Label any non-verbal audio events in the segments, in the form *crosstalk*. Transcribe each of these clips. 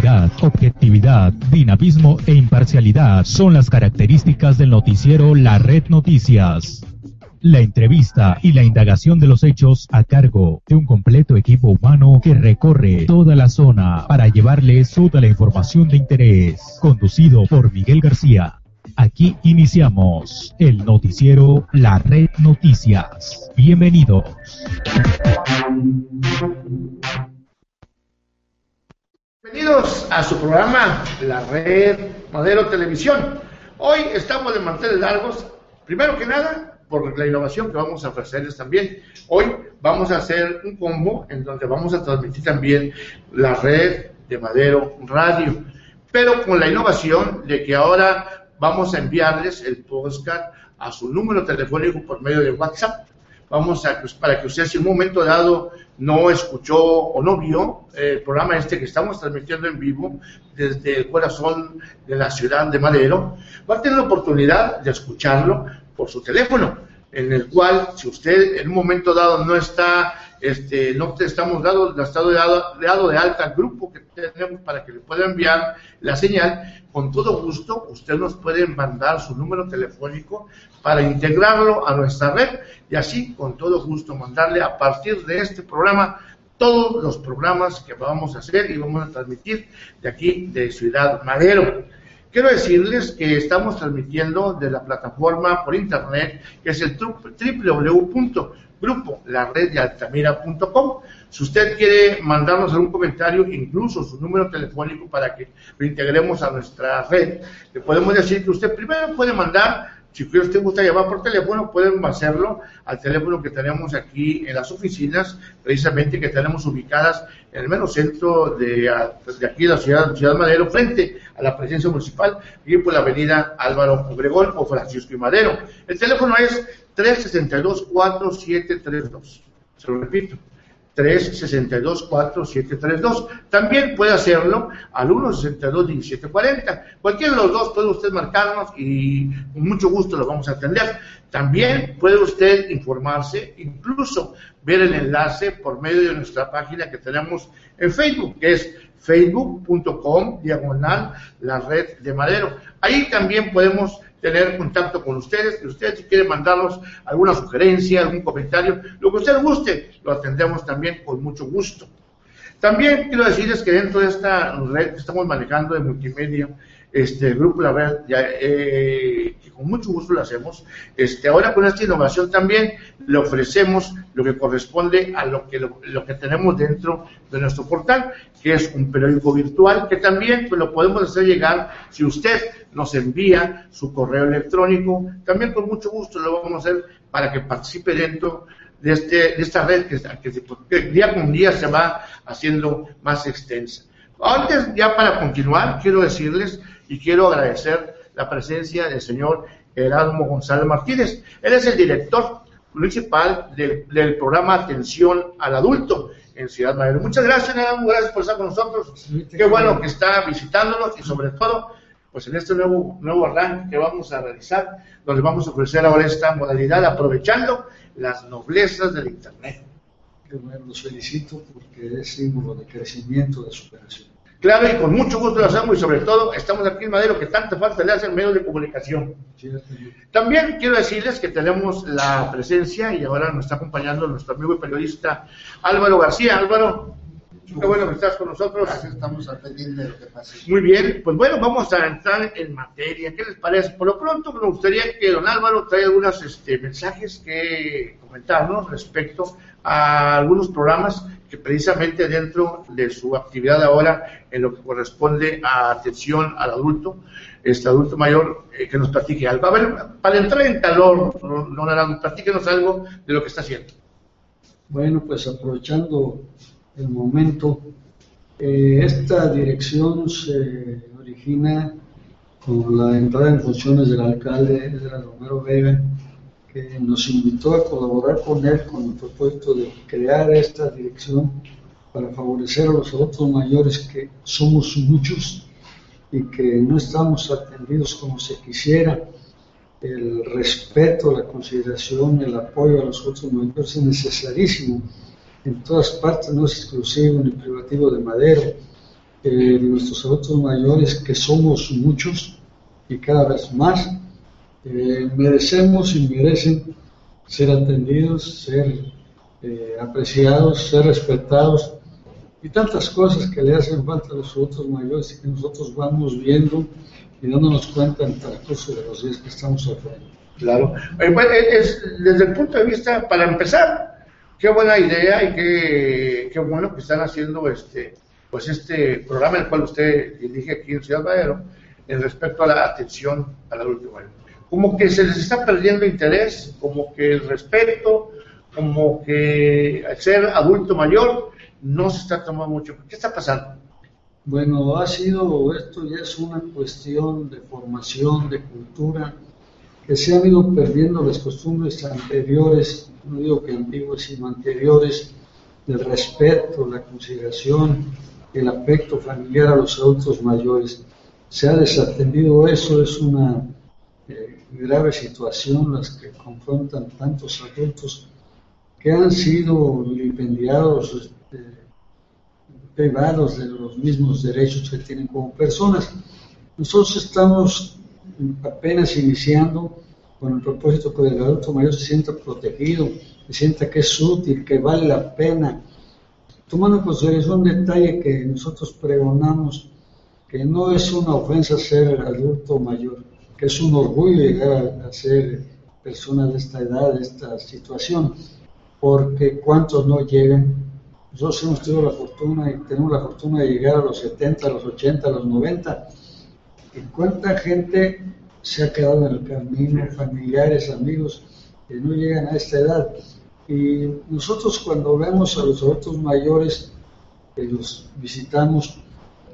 Objetividad, dinamismo e imparcialidad son las características del noticiero La Red Noticias. La entrevista y la indagación de los hechos a cargo de un completo equipo humano que recorre toda la zona para llevarles toda la información de interés. Conducido por Miguel García. Aquí iniciamos el noticiero La Red Noticias. Bienvenidos. Bienvenidos a su programa La Red Madero Televisión. Hoy estamos de manteles largos. Primero que nada, por la innovación que vamos a ofrecerles también. Hoy vamos a hacer un combo en donde vamos a transmitir también la red de Madero Radio, pero con la innovación de que ahora vamos a enviarles el postcard a su número telefónico por medio de WhatsApp. Vamos a, pues, para que usted si en un momento dado no escuchó o no vio el programa este que estamos transmitiendo en vivo desde el corazón de la ciudad de Madero, va a tener la oportunidad de escucharlo por su teléfono, en el cual si usted en un momento dado no está este, no te estamos dado, estado dado, dado de alta al grupo que tenemos para que le pueda enviar la señal, con todo gusto usted nos puede mandar su número telefónico para integrarlo a nuestra red y así con todo gusto mandarle a partir de este programa todos los programas que vamos a hacer y vamos a transmitir de aquí de Ciudad Madero. Quiero decirles que estamos transmitiendo de la plataforma por internet que es el www grupo, la red de altamira.com. Si usted quiere mandarnos algún comentario, incluso su número telefónico para que lo integremos a nuestra red, le podemos decir que usted primero puede mandar si usted gusta llamar por teléfono, pueden hacerlo al teléfono que tenemos aquí en las oficinas, precisamente que tenemos ubicadas en el mero centro de, de aquí de la ciudad, ciudad Madero, frente a la presencia municipal, y por la avenida Álvaro Obregón o Francisco y Madero. El teléfono es 362-4732. Se lo repito, 362-4732. También puede hacerlo al 162-1740. Cualquiera de los dos puede usted marcarnos y con mucho gusto lo vamos a atender. También puede usted informarse, incluso ver el enlace por medio de nuestra página que tenemos en Facebook, que es facebook.com diagonal la red de madero. Ahí también podemos tener contacto con ustedes, que ustedes si quieren mandarnos alguna sugerencia, algún comentario, lo que usted guste, lo atendemos también con mucho gusto. También quiero decirles que dentro de esta red que estamos manejando de multimedia, este grupo La Red, ya, eh, que con mucho gusto lo hacemos, este, ahora con esta innovación también le ofrecemos lo que corresponde a lo que, lo, que tenemos dentro de nuestro portal, que es un periódico virtual, que también pues, lo podemos hacer llegar si usted nos envía su correo electrónico, también con mucho gusto lo vamos a hacer para que participe dentro de, este, de esta red que, que día con día se va haciendo más extensa. Antes, ya para continuar, quiero decirles y quiero agradecer la presencia del señor Erasmo González Martínez. Él es el director principal del, programa Atención al Adulto en Ciudad Madero. Muchas gracias, Erasmo, gracias por estar con nosotros. Qué bueno que está visitándonos y sobre todo, pues en este nuevo, nuevo arranque que vamos a realizar, donde vamos a ofrecer ahora esta modalidad aprovechando las noblezas del Internet. Bueno, los felicito porque es símbolo de crecimiento, de superación. Claro, y con mucho gusto lo hacemos y sobre todo estamos aquí en Madero que tanta falta le hacen medios de comunicación. También quiero decirles que tenemos la presencia y ahora nos está acompañando nuestro amigo y periodista Álvaro García. Álvaro, qué bueno que estás con nosotros. estamos a pedir de lo que pase. Muy bien, pues bueno, vamos a entrar en materia. ¿Qué les parece? Por lo pronto me gustaría que don Álvaro traiga algunos este, mensajes que comentarnos respecto a algunos programas que precisamente dentro de su actividad ahora, en lo que corresponde a atención al adulto, este adulto mayor, eh, que nos platique algo. A ver, para entrar en calor, don Arán, platíquenos algo de lo que está haciendo. Bueno, pues aprovechando el momento, eh, esta dirección se origina con la entrada en funciones del alcalde Edra Romero Vega, que nos invitó a colaborar con él con el propósito de crear esta dirección para favorecer a los adultos mayores que somos muchos y que no estamos atendidos como se quisiera. El respeto, la consideración, el apoyo a los adultos mayores es necesarísimo en todas partes, no es exclusivo ni privativo de Madero. eh, nuestros adultos mayores, que somos muchos y cada vez más, eh, merecemos y merecen ser atendidos, ser eh, apreciados, ser respetados y tantas cosas que le hacen falta a los adultos mayores y que nosotros vamos viendo y dándonos cuenta en el transcurso de los días que estamos frente. Claro. es, desde el punto de vista, para empezar, qué buena idea y qué, qué bueno que están haciendo este pues este programa el cual usted dirige aquí en Ciudad Madero, en respecto a la atención al adulto mayor. Como que se les está perdiendo interés, como que el respeto, como que al ser adulto mayor no se está tomando mucho. ¿Qué está pasando? Bueno, ha sido, esto ya es una cuestión de formación, de cultura, que se han ido perdiendo las costumbres anteriores, no digo que antiguas, sino anteriores, del respeto, la consideración, el afecto familiar a los adultos mayores. Se ha desatendido eso, es una eh, grave situación las que confrontan tantos adultos que han sido vilipendiados, este, privados de los mismos derechos que tienen como personas. Nosotros estamos apenas iniciando con el propósito que el adulto mayor se sienta protegido, se sienta que es útil, que vale la pena tomando en consideración un detalle que nosotros pregonamos, que no es una ofensa ser adulto mayor, que es un orgullo llegar a, ser persona de esta edad, de esta situación, porque cuántos no llegan. Nosotros hemos tenido la fortuna y tenemos la fortuna de llegar a los 70, a los 80, a los 90. ¿Y cuánta gente se ha quedado en el camino, familiares, amigos, que no llegan a esta edad? Y nosotros cuando vemos a los adultos mayores que los visitamos,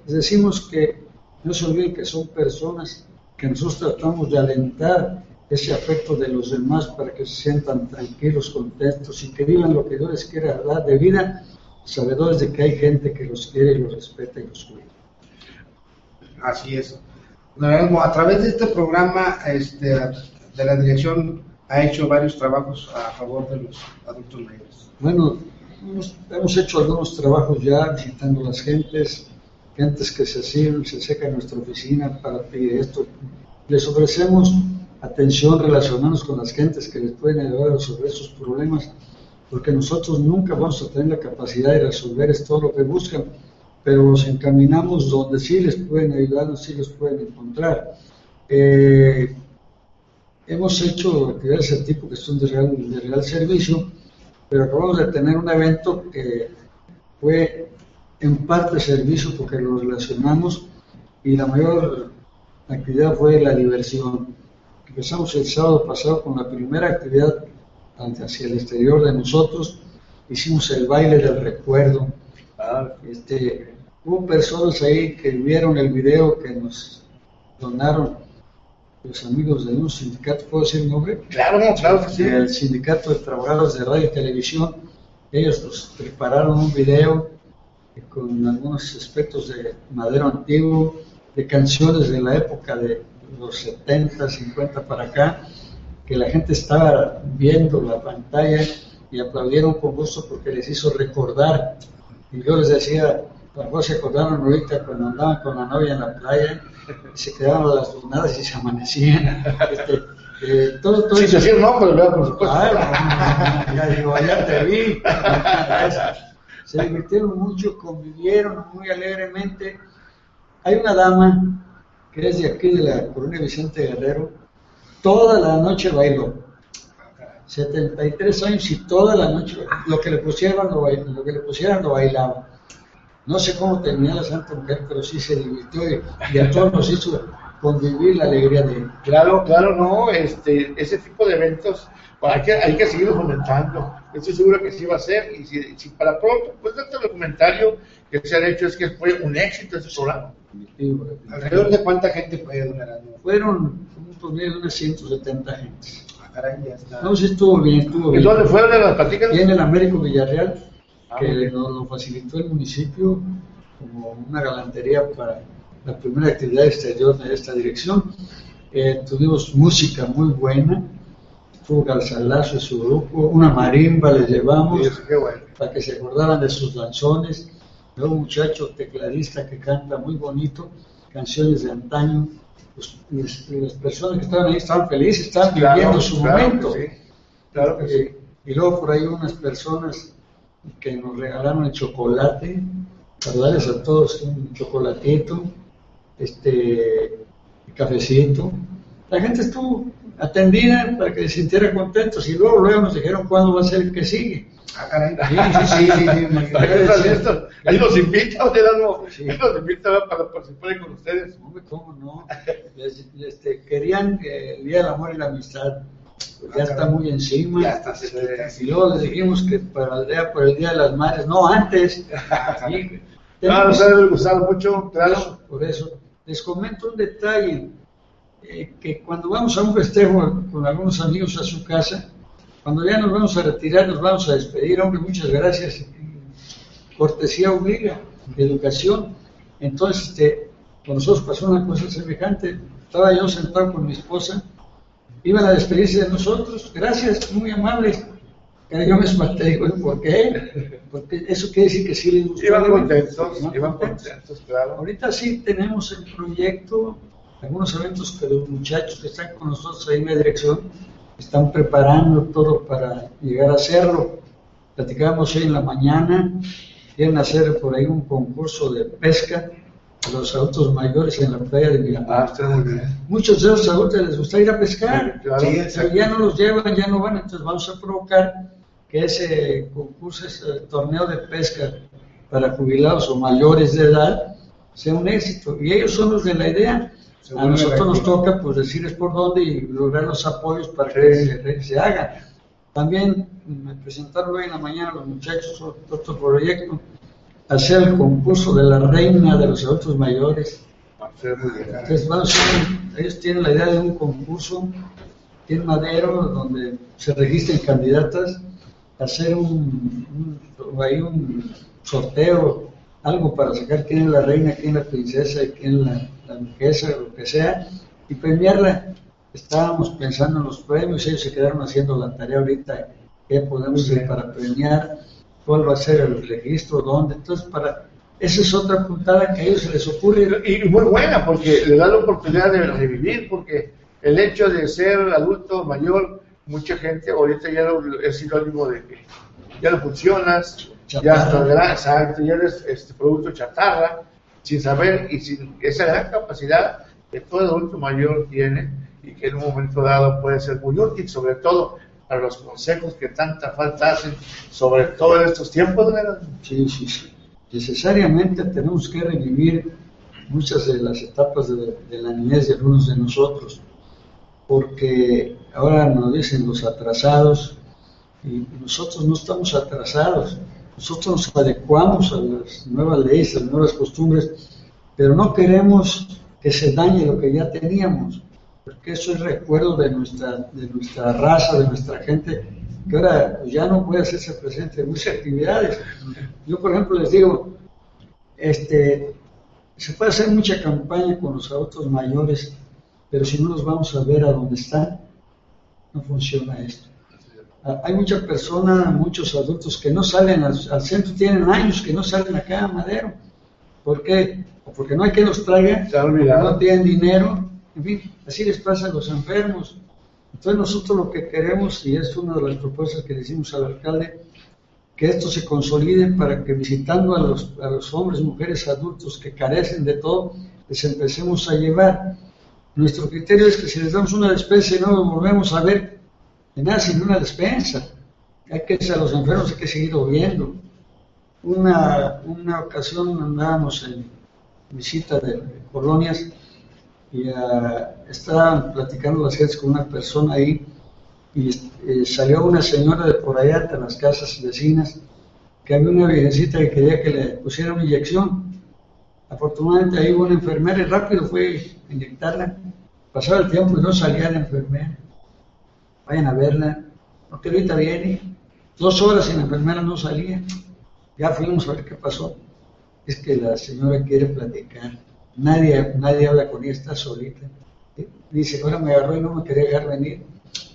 les decimos que no se olviden que son personas, que nosotros tratamos de alentar ese afecto de los demás para que se sientan tranquilos, contentos y que vivan lo que Dios les quiera dar de vida, sabedores de que hay gente que los quiere y los respeta y los cuida. Así es. A través de este programa este, de la dirección ha hecho varios trabajos a favor de los adultos mayores. Bueno, hemos, hecho algunos trabajos ya visitando las gentes, gentes que se secan en nuestra oficina para pedir esto. Les ofrecemos atención, relacionarnos con las gentes que les pueden ayudar a resolver sus problemas, porque nosotros nunca vamos a tener la capacidad de resolver todo lo que buscan, pero los encaminamos donde sí les pueden ayudar, donde sí los pueden encontrar. Eh, Hemos hecho actividades de tipo que son de real, de real servicio, pero acabamos de tener un evento que fue en parte servicio porque lo relacionamos y la mayor actividad fue la diversión. Empezamos el sábado pasado con la primera actividad hacia el exterior de nosotros, hicimos el baile del recuerdo. Este, hubo personas ahí que vieron el video que nos donaron los amigos de un sindicato, ¿puedo decir el nombre? Claro, claro que sí. El sindicato de trabajadores de radio y televisión, ellos nos prepararon un video con algunos aspectos de madero antiguo, de canciones de la época de los 70, 50 para acá, que la gente estaba viendo la pantalla y aplaudieron con gusto porque les hizo recordar. Y yo les decía, a se acordaron ahorita cuando andaban con la novia en la playa, se quedaban las lunadas y se amanecían. *laughs* Este, eh, todo, todo sí, se. Por supuesto. ya digo, allá te vi. *laughs* se divirtieron mucho, convivieron muy alegremente. Hay una dama que es de aquí de la colonia Vicente Guerrero, toda la noche bailó. 73 años y toda la noche lo que le pusieran lo, lo que le pusieran lo bailaba. No sé cómo terminó la Santa Mujer, pero sí se divirtió y, a todos nos hizo convivir la alegría de Claro, claro, no, este, ese tipo de eventos hay que, hay que seguir fomentando. Estoy seguro que sí va a ser. Y si, para pronto, pues este documentario que se ha hecho es que fue un éxito ese programa. ¿Alrededor de cuánta gente fue durante Fueron de unas 170 gente. Ah. No, sí estuvo bien, estuvo bien. ¿Y dónde fueron las platicas? Y en el Américo Villarreal que nos lo facilitó el municipio como una galantería para la primera actividad exterior de esta dirección. Eh, tuvimos música muy buena, estuvo Galzalazo y su grupo, una marimba les llevamos para que se acordaran de sus lanzones Veo un muchacho tecladista que canta muy bonito, canciones de antaño. Pues, las, personas que estaban ahí estaban felices, estaban viviendo su momento. Claro eh, y luego por ahí unas personas que nos regalaron el chocolate, para darles a todos un chocolatito, este cafecito. La gente estuvo atendida para que se sintiera contentos y luego luego nos dijeron cuándo va a ser el que sigue. Ah, caray. Sí, sí, sí. *laughs* Ahí los invita, sí. los invita para participar con ustedes. ¿Cómo no? Les, este, querían el Día del Amor y la Amistad. Pues ya está muy encima. Ya está y luego les dijimos que para el día, por el Día de las Madres, no antes. *laughs* Claro, nos ha gustado mucho, claro. Por eso. Les comento un detalle, eh, que cuando vamos a un festejo con algunos amigos a su casa, cuando ya nos vamos a retirar, nos vamos a despedir, hombre, muchas gracias. Cortesía obliga, educación. Entonces, este, con nosotros pasó una cosa semejante. Estaba yo sentado con mi esposa, iban a despedirse de nosotros, gracias, muy amables. Yo me espanté, digo, ¿por qué? Porque eso quiere decir que sí les gustó. Iban contentos, iban contentos, claro. Ahorita sí tenemos el proyecto, algunos eventos que los muchachos que están con nosotros ahí en la dirección están preparando todo para llegar a hacerlo. Platicábamos hoy en la mañana, quieren hacer por ahí un concurso de pesca a los adultos mayores en la playa de Miramar. Ah, Muchos de los adultos les gusta ir a pescar, ya no los llevan, ya no van, entonces vamos a provocar que ese concurso, ese torneo de pesca para jubilados o mayores de edad sea un éxito. Y ellos son los de la idea. A nosotros nos toca pues decirles por dónde y lograr los apoyos para que se, haga. También me presentaron hoy en la mañana los muchachos otro proyecto, hacer el concurso de la reina de los adultos mayores. Entonces, ellos tienen la idea de un concurso, tienen madero donde se registren candidatas hacer un, un, un sorteo, algo para sacar quién es la reina, quién es la princesa y quién es la, la duquesa, lo que sea, y premiarla. Estábamos pensando en los premios, ellos se quedaron haciendo la tarea ahorita, qué podemos hacer para premiar, cuál va a ser el registro, dónde. Entonces, para esa es otra puntada que a ellos se les ocurre. Y muy buena, porque le da la oportunidad de revivir, porque el hecho de ser adulto mayor mucha gente ahorita ya es sinónimo de que ya no funcionas, ya exacto, ya eres este producto chatarra, sin saber y sin esa gran capacidad que todo adulto mayor tiene y que en un momento dado puede ser muy útil, sobre todo para los consejos que tanta falta hacen, sobre todo en estos tiempos. ¿verdad? Sí, sí, sí. Necesariamente tenemos que revivir muchas de las etapas de, de la niñez de algunos de nosotros porque ahora nos dicen los atrasados y nosotros no estamos atrasados, nosotros nos adecuamos a las nuevas leyes, a las nuevas costumbres, pero no queremos que se dañe lo que ya teníamos, porque eso es recuerdo de nuestra, de nuestra raza, de nuestra gente, que ahora ya no puede hacerse presente en muchas actividades. Yo, por ejemplo, les digo, este, se puede hacer mucha campaña con los adultos mayores pero si no los vamos a ver a dónde están, no funciona esto. Ah, hay muchas personas, muchos adultos que no salen al, centro, tienen años que no salen acá a Madero. ¿Por qué? O porque no hay que los traiga, no tienen dinero, en fin, así les pasa a los enfermos. Entonces nosotros lo que queremos, y es una de las propuestas que le hicimos al alcalde, que esto se consolide para que visitando a los, a los hombres, mujeres, adultos que carecen de todo, les empecemos a llevar nuestro criterio es que si les damos una despensa y no nos volvemos a ver nada sin una despensa, hay que a los enfermos hay que seguir viendo. Una, una ocasión andábamos en visita de, colonias y uh, estaban platicando las gentes con una persona ahí y eh, salió una señora de por allá de las casas vecinas que había una virgencita que quería que le pusiera una inyección Afortunadamente ahí hubo una enfermera y rápido fue a inyectarla. Pasaba el tiempo y no salía la enfermera. Vayan a verla. No, que ahorita viene. Dos horas y la enfermera no salía. Ya fuimos a ver qué pasó. Es que la señora quiere platicar. Nadie, nadie habla con ella, está solita. Dice, ahora me agarró y no me quería dejar venir.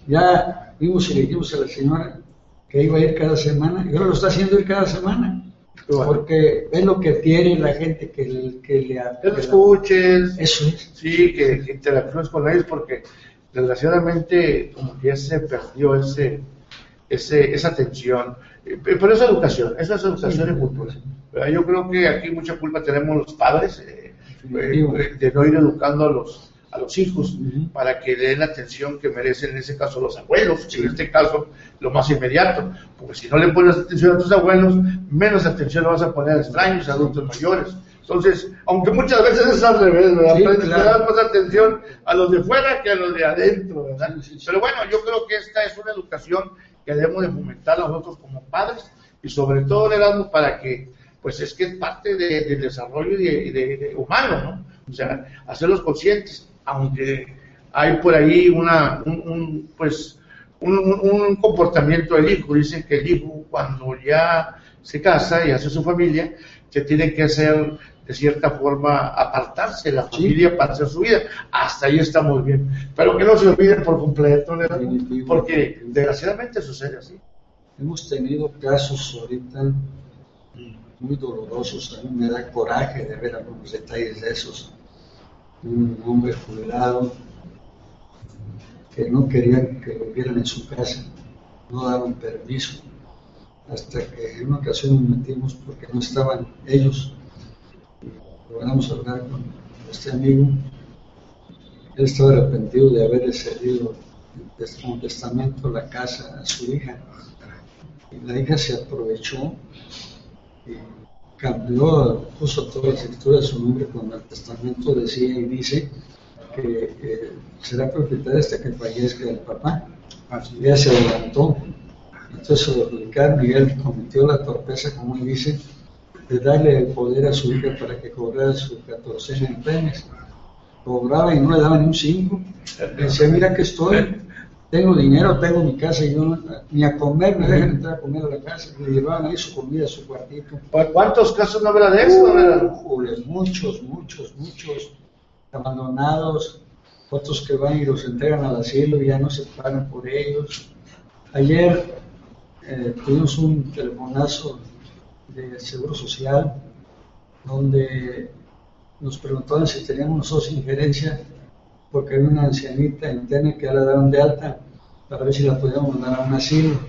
Ya vimos y le dijimos a la señora que iba a ir cada semana y ahora lo está haciendo ir cada semana. Porque es lo que quiere la gente que, que le que lo escuches, eso es. sí, que, que interactúes con ellos, porque desgraciadamente como que ya se perdió ese, ese, esa atención. Eh, Pero es educación, eso es educación y cultura. Yo creo que aquí mucha culpa tenemos los padres eh, eh, de no ir educando a los, a los hijos para que le den la atención que merecen en ese caso los abuelos, en este caso lo más inmediato, porque si no le pones atención a tus abuelos, menos atención le vas a poner a extraños, a adultos mayores. Entonces, aunque muchas veces es al revés, ¿verdad? Sí, Pero claro. das más atención a los de fuera que a los de adentro, ¿verdad? Sí, sí, sí. Pero bueno, yo creo que esta es una educación que debemos de fomentar nosotros como padres y sobre todo le damos para que, pues es que es parte de- del desarrollo de- de- de humano, ¿no? O sea, hacerlos conscientes, aunque hay por ahí una, un, un, pues, un, un- un comportamiento del hijo. Dicen que el hijo cuando ya se casa y hace su familia, se tiene que hacer de cierta forma apartarse de la Sí. familia para hacer su vida. Hasta ahí estamos bien. Pero que no se olviden por completo, porque desgraciadamente sucede así. Hemos tenido casos ahorita muy dolorosos. A mí me da coraje de ver algunos detalles de esos. Un hombre jubilado que no querían que lo vieran en su casa, no daban permiso. Hasta que en una ocasión nos metimos porque no estaban ellos. Logramos hablar con este amigo. Él estaba arrepentido de haberle cedido como testamento la casa a su hija. Y la hija se aprovechó y cambió, puso todas las escrituras de su nombre cuando el testamento decía y dice que eh, será propietaria hasta que fallezca el papá. Así Y ella se adelantó. Entonces se lo publicaron y él cometió la torpeza, como él dice, de darle el poder a su hija para que cobrara su 14 en premios. Cobraba y no le daban ni un 5. Decía, mira que estoy, tengo dinero, tengo mi casa y yo no- ni a comer me dejan entrar a comer a la casa. Le llevaban ahí su comida, su cuartito. ¿Cuántos casos no habrá de eso? Híjole, muchos, muchos, muchos abandonados, otros que van y los entregan al asilo y ya no se pagan por ellos. Ayer eh, tuvimos un telefonazo de Seguro Social donde nos preguntaban si teníamos nosotros injerencia porque había una ancianita interna que ya la daron de alta para ver si la podíamos mandar a un asilo.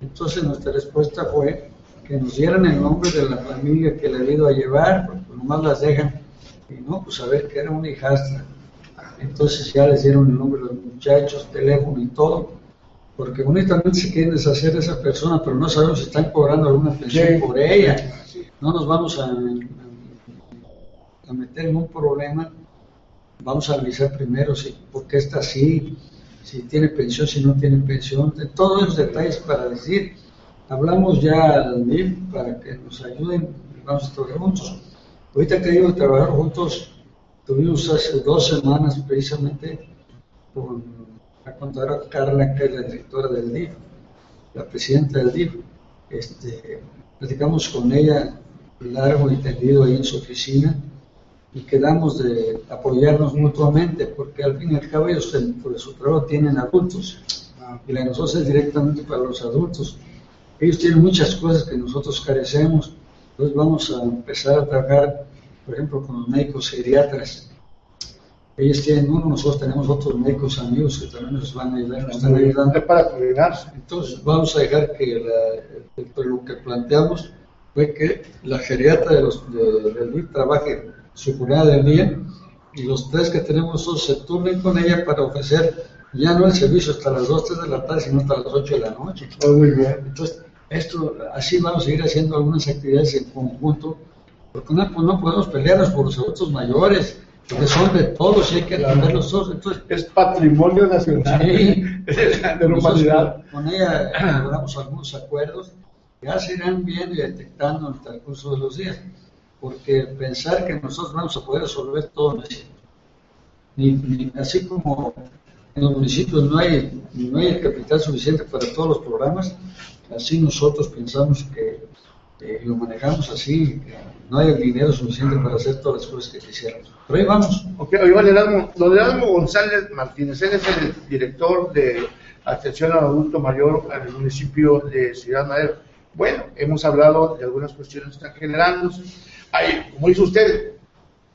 Entonces nuestra respuesta fue que nos dieran el nombre de la familia que le había ido a llevar, porque nomás las dejan. Y no, pues a ver que era una hijastra. Entonces ya les dieron el nombre de los muchachos, teléfono y todo, porque bonitamente se quieren deshacer de esa persona, pero no sabemos si están cobrando alguna pensión Sí. por ella. No nos vamos a, a meter en un problema. Vamos a analizar primero si, por qué está así, si tiene pensión, si no tiene pensión, de todos esos detalles para decir. Hablamos ya al DIF para que nos ayuden vamos a trabajar juntos. Ahorita que digo trabajar juntos, tuvimos hace dos semanas precisamente con la contadora Carla, que es la directora del DIF, la presidenta del DIF. Este, platicamos con ella largo y tendido ahí en su oficina y quedamos de apoyarnos mutuamente, porque al fin y al cabo ellos de su trabajo tienen adultos Ah, y la de nosotros es directamente para los adultos. Ellos tienen muchas cosas que nosotros carecemos, entonces vamos a empezar a trabajar, por ejemplo, con los médicos geriatras. Ellos tienen uno, nosotros tenemos otros médicos amigos que también nos van a ayudar, nos están ayudando. Es para coordinarse. Entonces vamos a dejar que la- lo que planteamos fue que la geriatra de los, de- DIF trabaje su jornada del día y los tres que tenemos nosotros se turnen con ella para ofrecer ya no el servicio hasta las 2, 3 de la tarde, sino hasta las 8 de la noche. Muy bien. Entonces, esto, así vamos a seguir haciendo algunas actividades en conjunto, porque no, pues no podemos pelearnos por los adultos mayores, porque son de todos y hay que atenderlos todos. Entonces, Es patrimonio nacional Sí. *laughs* de la nosotros humanidad. Con, con ella logramos algunos acuerdos, ya se irán viendo y detectando en el transcurso de los días, porque pensar que nosotros vamos a poder resolver todo, ni, ni- así como en los municipios no hay, no hay el capital suficiente para todos los programas, así nosotros pensamos que eh, lo manejamos así, que no hay el dinero suficiente para hacer todas las cosas que quisiéramos. Pero ahí vamos. Ok, don Erasmo, don Erasmo González Martínez, él es el director de atención al adulto mayor en el municipio de Ciudad Madero. Bueno, hemos hablado de algunas cuestiones que están generándose. Hay, como dice usted,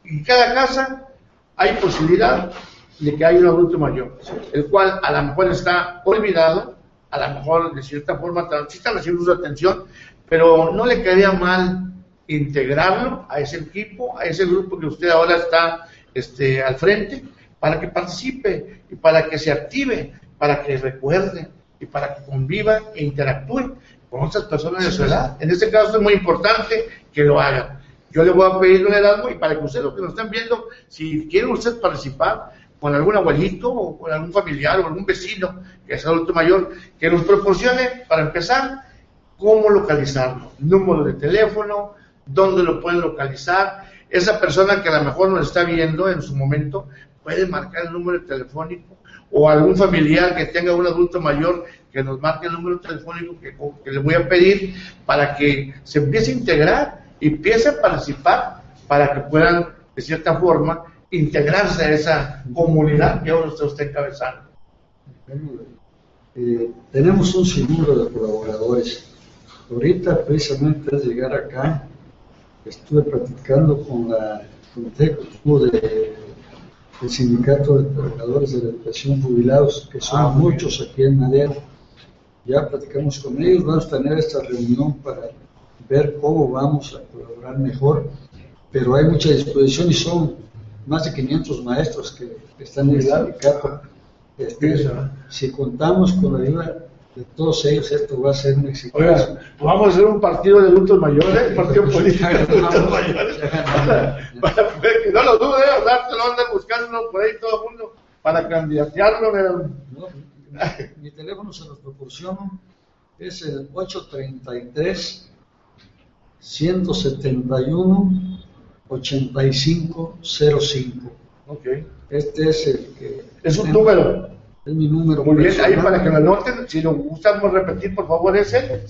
en cada casa hay posibilidad de que haya un adulto mayor, el cual a lo mejor está olvidado, a lo mejor de cierta forma sí está recibiendo su atención, pero no le quedaría mal integrarlo a ese equipo, a ese grupo que usted ahora está este, al frente, para que participe y para que se active, para que recuerde y para que conviva e interactúe con otras personas de su edad. En este caso es muy importante que lo hagan. Yo le voy a pedir un Erasmo y para que ustedes, los que nos están viendo, si quieren ustedes participar con algún abuelito o con algún familiar o algún vecino que es adulto mayor, que nos proporcione, para empezar, cómo localizarlo, número de teléfono, dónde lo pueden localizar. Esa persona que a lo mejor nos está viendo en su momento puede marcar el número telefónico o algún familiar que tenga un adulto mayor que nos marque el número telefónico que, le voy a pedir para que se empiece a integrar y empiece a participar para que puedan, de cierta forma, integrarse a esa comunidad que ahora usted está encabezando. Eh, tenemos un sinnúmero de colaboradores. Ahorita, precisamente, al llegar acá, estuve platicando con la Comité de, del Sindicato de Trabajadores de la Educación Jubilados, que son ah, muchos aquí en Madera. Ya platicamos con ellos, vamos a tener esta reunión para ver cómo vamos a colaborar mejor, pero hay mucha disposición y son más de 500 maestros que están en el sindicato. Este, si contamos con la ayuda de todos ellos, esto va a ser un éxito. Oiga, vamos a hacer un partido de adultos mayores, un partido *laughs* político de adultos mayores. *laughs* que no lo dude, lo andan buscando por ahí todo el mundo para candidatearlo. mi teléfono se los proporciono, es el 833 171 8505. Ok. Este es el que. Es un número. Es mi número. Muy bien, ahí para que lo anoten, si nos gustamos repetir, por favor, es el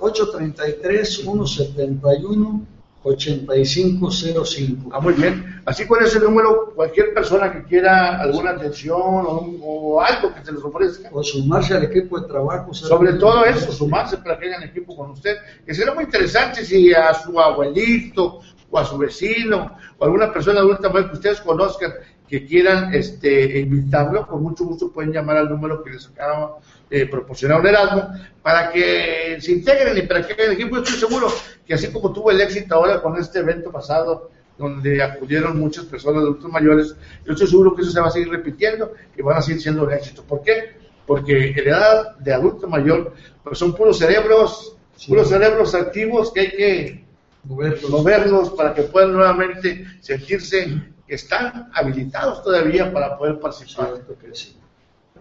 833 171 8505. Ah, muy bien. Así con ese número, cualquier persona que quiera alguna atención o, algo que se les ofrezca. O sumarse al equipo de trabajo. Sobre todo eso, sumarse para que hagan equipo con usted. Que será muy interesante si a su abuelito o a su vecino o alguna persona adulta que ustedes conozcan que quieran este, invitarlo, con mucho gusto pueden llamar al número que les acaba de proporcionar un Erasmo para que se integren y para que hagan equipo. Estoy seguro que así como tuvo el éxito ahora con este evento pasado, donde acudieron muchas personas adultos mayores, yo estoy seguro que eso se va a seguir repitiendo y van a seguir siendo un éxito. ¿Por qué? Porque en edad de adulto mayor, pues son puros cerebros, puros cerebros activos que hay que moverlos para que puedan nuevamente sentirse que están habilitados todavía para poder participar.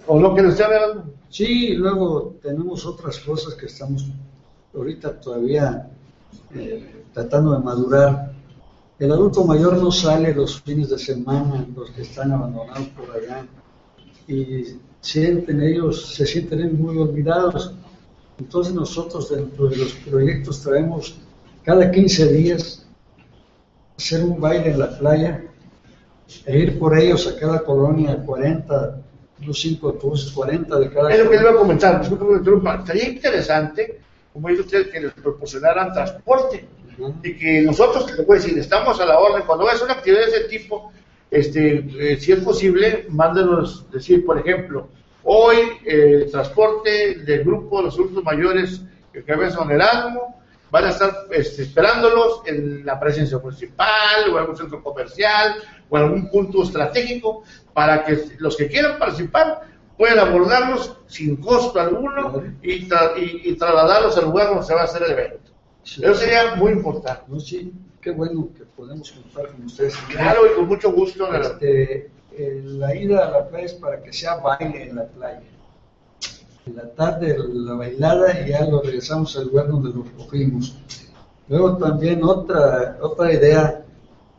¿O lo que decía Sí, luego tenemos otras cosas que estamos ahorita todavía eh, tratando de madurar. El adulto mayor no sale los fines de semana, los que están abandonados por allá, y sienten ellos, se sienten muy olvidados. Entonces nosotros dentro de los proyectos traemos cada 15 días hacer un baile en la playa e ir por ellos a cada colonia, 40, los 5 autobuses, 40 de cada Es lo que le iba a comentar, estaría interesante, como dice usted, que les proporcionaran transporte y que nosotros, que puede decir, estamos a la orden, cuando veas una actividad de ese tipo, este, eh, si es posible, mándenos decir, por ejemplo, hoy eh, el transporte del grupo de los adultos mayores que cabezan Erasmo van a estar este, esperándolos en la presencia principal o en algún centro comercial o en algún punto estratégico para que los que quieran participar puedan abordarlos sin costo alguno y, y, trasladarlos al lugar donde se va a hacer el evento. Eso sería muy importante. sí, qué bueno que podemos contar con ustedes. Claro, y con mucho gusto. Este, eh, la ida a la playa es para que sea baile en la playa en la tarde la bailada y ya lo regresamos al lugar donde lo cogimos. Luego también otra, otra idea,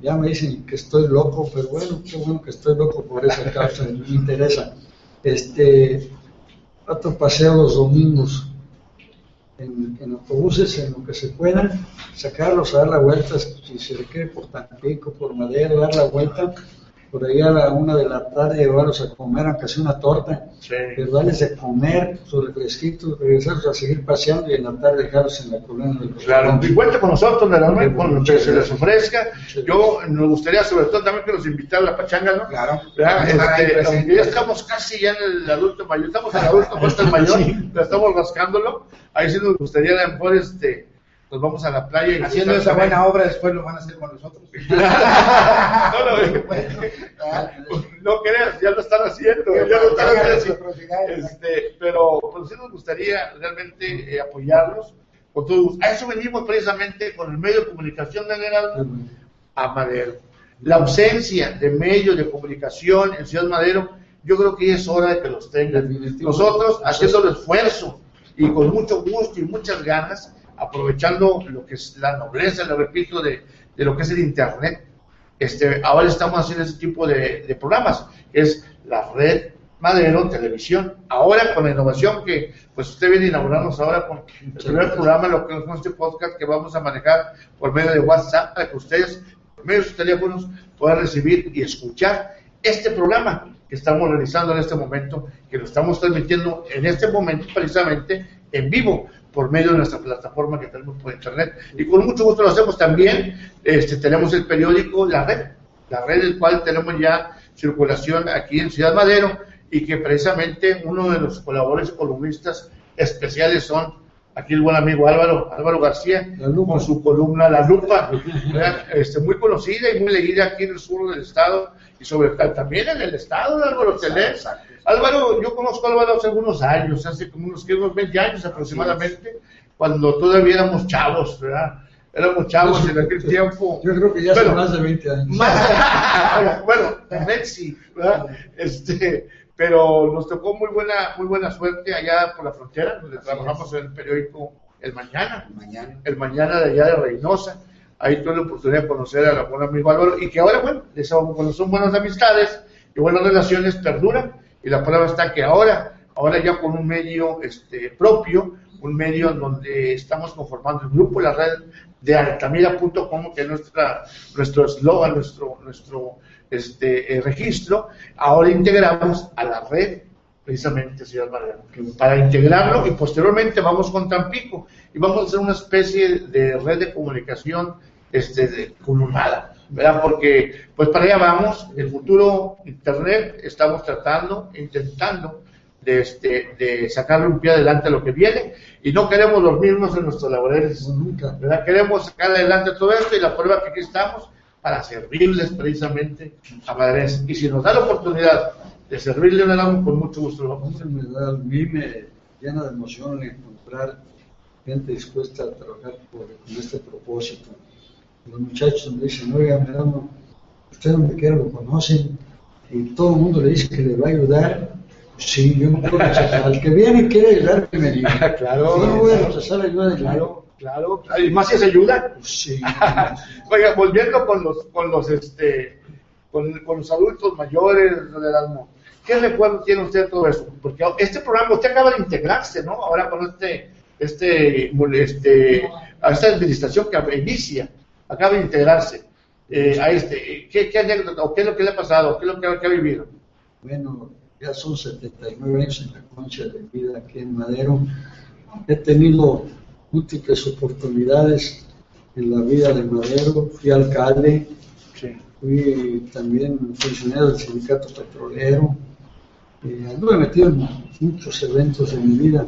ya me dicen que estoy loco, pero bueno, qué bueno que estoy loco por esa causa, me interesa. Este, otro paseo los domingos en, autobuses, en lo que se pueda, sacarlos a dar la vuelta, si se requiere por Tampico, por Madera, dar la vuelta por ahí a la una de la tarde llevarlos a comer, aunque sea una torta, Sí. pero darles de comer su refresquito, regresarlos a seguir paseando y en la tarde dejarlos en la colonia de los Claro, y cuente con nosotros, de la Sí, con lo que se les ofrezca. Sí. Yo nos gustaría sobre todo también que nos invitaran a la pachanga, ¿no? Claro. Este, ya estamos casi ya en el adulto mayor, estamos en el adulto *laughs* mayor, pero estamos rascándolo. Ahí sí nos gustaría a lo mejor este, nos vamos a la playa y Haciendo esa buena obra, después lo van a hacer con nosotros. *laughs* no, no, *laughs* no creas, ya lo están haciendo, ya lo están haciendo. Este, pero pues, sí nos gustaría realmente eh, apoyarlos con todo gusto. A eso venimos precisamente con el medio de comunicación del Heraldo a Madero. La ausencia de medios de comunicación en Ciudad Madero, yo creo que es hora de que los tengan. Nosotros haciendo el esfuerzo y con mucho gusto y muchas ganas, aprovechando lo que es la nobleza, lo repito, de, de lo que es el Internet, este, ahora estamos haciendo ese tipo de, de programas, que es la red Madero Televisión. Ahora con la innovación que pues usted viene a inaugurarnos ahora con el primer programa, lo que es este podcast que vamos a manejar por medio de WhatsApp, para que ustedes, por medio de sus teléfonos, puedan recibir y escuchar este programa que estamos realizando en este momento, que lo estamos transmitiendo en este momento precisamente en vivo por medio de nuestra plataforma que tenemos por internet. Y con mucho gusto lo hacemos también. Este, tenemos el periódico La Red, la red del cual tenemos ya circulación aquí en Ciudad Madero y que precisamente uno de los colaboradores columnistas especiales son aquí el buen amigo Álvaro, Álvaro García, con su columna La Lupa, este, muy conocida y muy leída aquí en el sur del estado y sobre también en el estado de Álvaro Telés. Álvaro, yo conozco a Álvaro hace algunos años, hace como unos, unos 20 años aproximadamente, cuando todavía éramos chavos, ¿verdad? Éramos chavos en aquel tiempo. Yo creo que ya Bueno, son más de 20 años. *laughs* más- bueno, Messi, ¿verdad? Este, pero nos tocó muy buena, muy buena suerte allá por la frontera, donde trabajamos en el periódico El Mañana, Mañana. el Mañana de allá de Reynosa. Ahí tuve la oportunidad de conocer a la buen amigo Álvaro y que ahora, bueno, les- cuando son buenas amistades y buenas relaciones, perduran. Y la prueba está que ahora, ahora ya con un medio este, propio, un medio en donde estamos conformando el grupo, la red de altamira.com, que es nuestra, nuestro eslogan, nuestro, nuestro este, eh, registro, ahora integramos a la red precisamente Ciudad Madero, para integrarlo y posteriormente vamos con Tampico y vamos a hacer una especie de red de comunicación este, de, columnada, ¿verdad? Porque pues para allá vamos, el futuro Internet estamos tratando, intentando de, este, de sacarle un pie adelante a lo que viene y no queremos dormirnos en nuestros laureles, nunca. ¿verdad? Queremos sacar adelante todo esto y la prueba que aquí estamos para servirles precisamente a madres. Y si nos da la oportunidad de servirle un helado, con mucho gusto lo vamos a hacer. Mí me llena de emoción encontrar gente dispuesta a trabajar por, con este propósito. Los muchachos me dicen, oiga, Merano, usted donde quiera lo conocen y todo el mundo le dice que le va a ayudar. Sí, yo no puedo rechazar. Al que viene y quiere ayudar, que me diga. *laughs* Claro, Yo no voy a rechazar la ayuda de Claro, claro. Y más si es ayuda. Sí. *laughs* Oiga, volviendo con los, con los, este, con, con los adultos mayores, ¿qué recuerdo tiene usted de todo eso? Porque este programa, usted acaba de integrarse, ¿no? Ahora con este, este, este, a esta administración que inicia, acaba de integrarse eh, a este. ¿Qué, qué anécdota, o qué es lo que le ha pasado, qué es lo que, que ha vivido? Bueno, ya son 79 años en la concha de vida aquí en Madero. He tenido múltiples oportunidades en la vida de Madero. Fui alcalde, Sí. fui también funcionario del sindicato petrolero. Eh, anduve metido en muchos eventos de mi vida.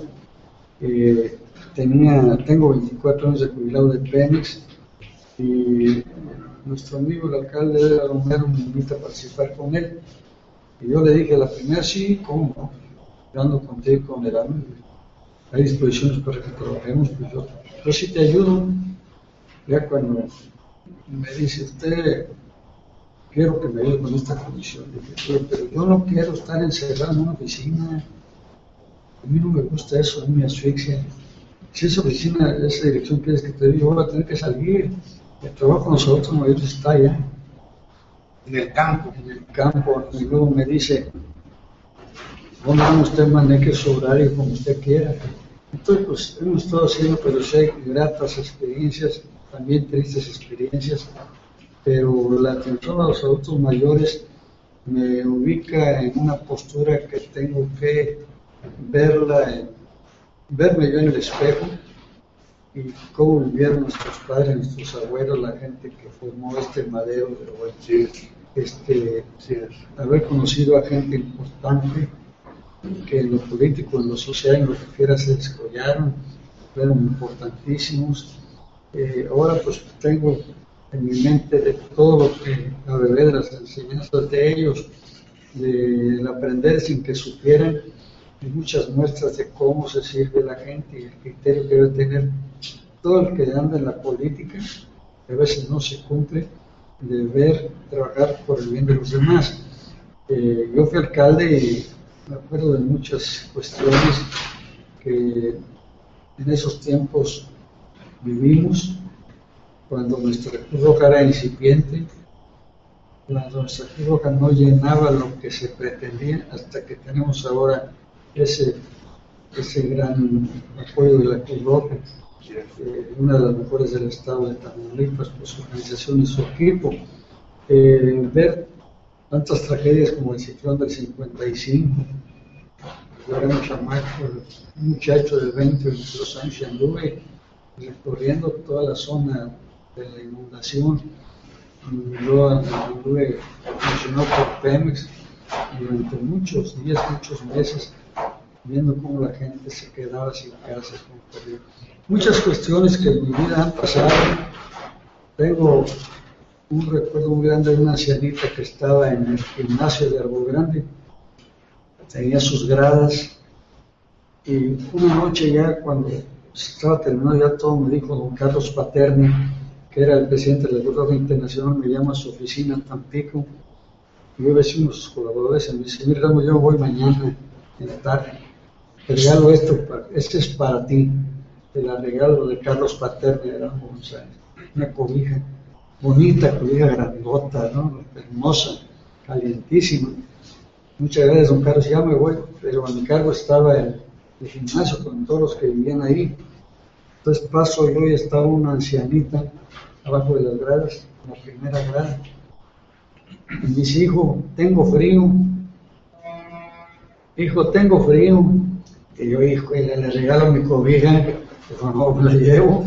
Eh, tenía, tengo 24 años de jubilado de Pemex y nuestro amigo el alcalde de Romero me invita a participar con él. Y yo le dije a la primera, sí, ¿cómo no? Yo ando contigo con el AME, hay disposiciones para que trabajemos, pues yo, yo sí te ayudo. Ya cuando me dice usted, quiero que me ayude con esta comisión, le dije, pero, yo no quiero estar encerrado en una oficina, a mí no me gusta eso, a mí me asfixia. Si esa oficina, esa dirección quieres que te diga, voy a tener que salir. El trabajo con nosotros mayores está allá En el campo. en el campo y luego me dice, no, no, usted maneje su horario como usted quiera. Entonces, pues hemos estado haciendo, pero hay gratas experiencias, también tristes experiencias, pero la atención a los adultos mayores me ubica en una postura que tengo que verla, verme yo en el espejo y cómo vivieron nuestros padres, nuestros abuelos, la gente que formó este madero de bueno, este, haber conocido a gente importante que en lo político, en lo social, en lo que quiera se desarrollaron, fueron importantísimos. Eh, ahora pues tengo en mi mente de todo lo que hablé de las enseñanzas de ellos, del aprender sin que supieran, y muchas muestras de cómo se sirve la gente y el criterio que debe tener todo el que anda en la política, que a veces no se cumple, de ver, trabajar por el bien de los demás. Eh, yo fui alcalde y me acuerdo de muchas cuestiones que en esos tiempos vivimos, cuando nuestra Cruz era incipiente, cuando nuestra Cruz Roja no llenaba lo que se pretendía, hasta que tenemos ahora ese, ese gran apoyo de la Cruz eh, una de las mejores del estado de Tamaulipas, por su organización y su equipo. Eh, ver tantas tragedias como el ciclón del 55, yo era un chamaco, un muchacho de 20 o 22 años y anduve recorriendo toda la zona de la inundación. Yo anduve funcionado por Pemex durante muchos días, muchos meses, viendo cómo la gente se quedaba sin casa, Muchas cuestiones que en mi vida han pasado. Tengo un recuerdo muy grande de una ancianita que estaba en el gimnasio de Arbo Grande, tenía sus gradas, y una noche ya cuando estaba terminado ya todo, me dijo don Carlos Paterni, que era el presidente del Grupo Internacional, me llama a su oficina Tampico, y yo decimos sus colaboradores, y me dice, mira, yo voy mañana en la tarde, te regalo esto, este es para ti, te la regalo de Carlos Paterni, era una cobija bonita, cobija grandota, ¿no? hermosa, calientísima. Muchas gracias, don Carlos, ya me voy, pero a mi cargo estaba el, el gimnasio con todos los que vivían ahí. Entonces paso yo y estaba una ancianita abajo de las gradas, en la primera grada. Y me dice, hijo, tengo frío. Hijo, tengo frío. Y yo, le, regalo mi cobija, que no me la llevo.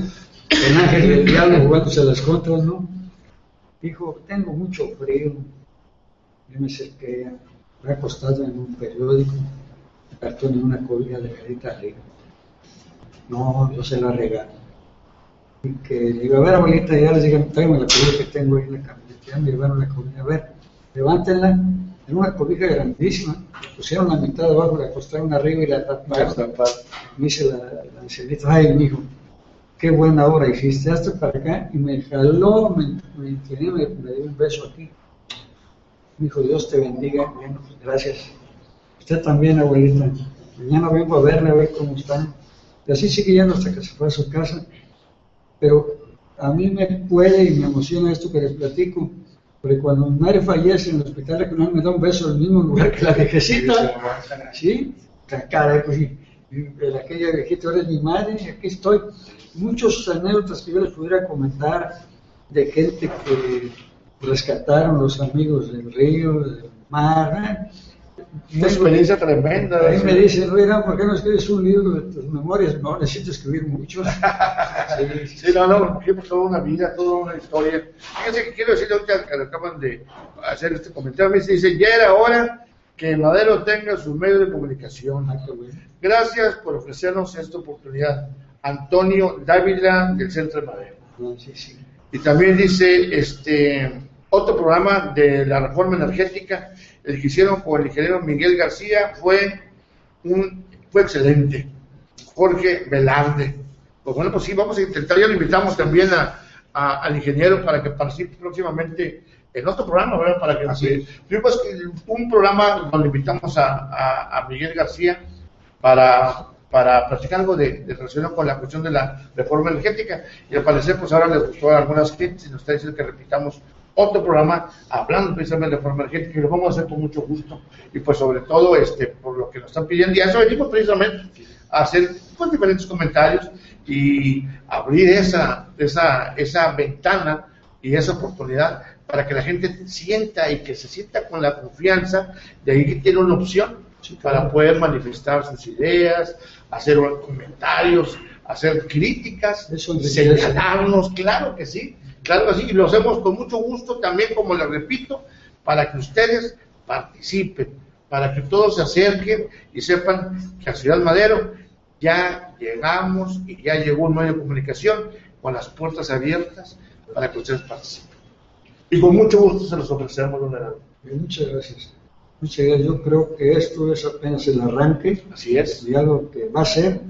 El ángel del diablo jugándose las contras, ¿no? Hijo, tengo mucho frío. Yo me acerqué, acostado en un periódico, cartón en una cobija de carita arriba. No, yo se la regalo. Y que le digo, a ver, abuelita, ya les dije, tráigame la cobija que tengo ahí en la camioneta. Ya me llevaron la cobija. A ver, levántenla. En una cobija grandísima. Pusieron la mitad abajo, la acostaron arriba y la taparon. Me dice la, la ancianita, ay, mijo, qué buena obra hiciste. Hasta para acá y me jaló, me, me incliné, me, me dio un beso aquí. Me dijo, Dios te bendiga. Bueno, pues, gracias. Usted también, abuelita. Mañana vengo a verle a ver cómo está. Y así sigue yendo hasta que se fue a su casa. Pero a mí me puede y me emociona esto que les platico. Porque cuando mi madre fallece en el hospital regional me da un beso en el mismo lugar que la viejecita. ¿Sí? Caray, pues, y, y aquella viejita ahora es mi madre y aquí estoy. Muchos anécdotas que yo les pudiera comentar de gente que rescataron los amigos del río, del mar. ¿eh? Una experiencia tremenda. Ahí me dicen, Rueda, ¿por qué no escribes un libro de tus memorias? No, necesito escribir muchos. *laughs* sí, sí, no, no, hemos toda una vida, toda una historia. Fíjense que quiero decirle ahorita que acaban de hacer este comentario, me dice, ya era hora que Madero tenga su medio de comunicación. Gracias por ofrecernos esta oportunidad. Antonio Dávila del Centro de Madero. Sí, sí. Y también dice, este, otro programa de la reforma energética, el que hicieron con el ingeniero Miguel García, fue, un, fue excelente. Jorge Velarde. Pues bueno, pues sí, vamos a intentar, ya lo invitamos también a, a, al ingeniero para que participe próximamente en otro programa, ¿verdad? Para que, Así pues, un programa donde invitamos a, a, a Miguel García para para platicar algo de, de relacionado con la cuestión de la reforma energética. Y al parecer, pues ahora les gustó a algunas gentes y nos está diciendo que repitamos otro programa hablando precisamente de reforma energética y lo vamos a hacer con mucho gusto. Y pues sobre todo, este, por lo que nos están pidiendo, y eso venimos precisamente a hacer pues, diferentes comentarios y abrir esa, esa, esa ventana y esa oportunidad para que la gente sienta y que se sienta con la confianza de ahí que tiene una opción para poder manifestar sus ideas, hacer comentarios, hacer críticas, señalarnos, claro que sí, claro que sí, y lo hacemos con mucho gusto también, como les repito, para que ustedes participen, para que todos se acerquen y sepan que a Ciudad Madero ya llegamos y ya llegó un medio de comunicación con las puertas abiertas para que ustedes participen. Y con mucho gusto se los ofrecemos, don Muchas gracias. Muchas gracias. Yo creo que esto es apenas el arranque. Así es. Y algo que va a ser,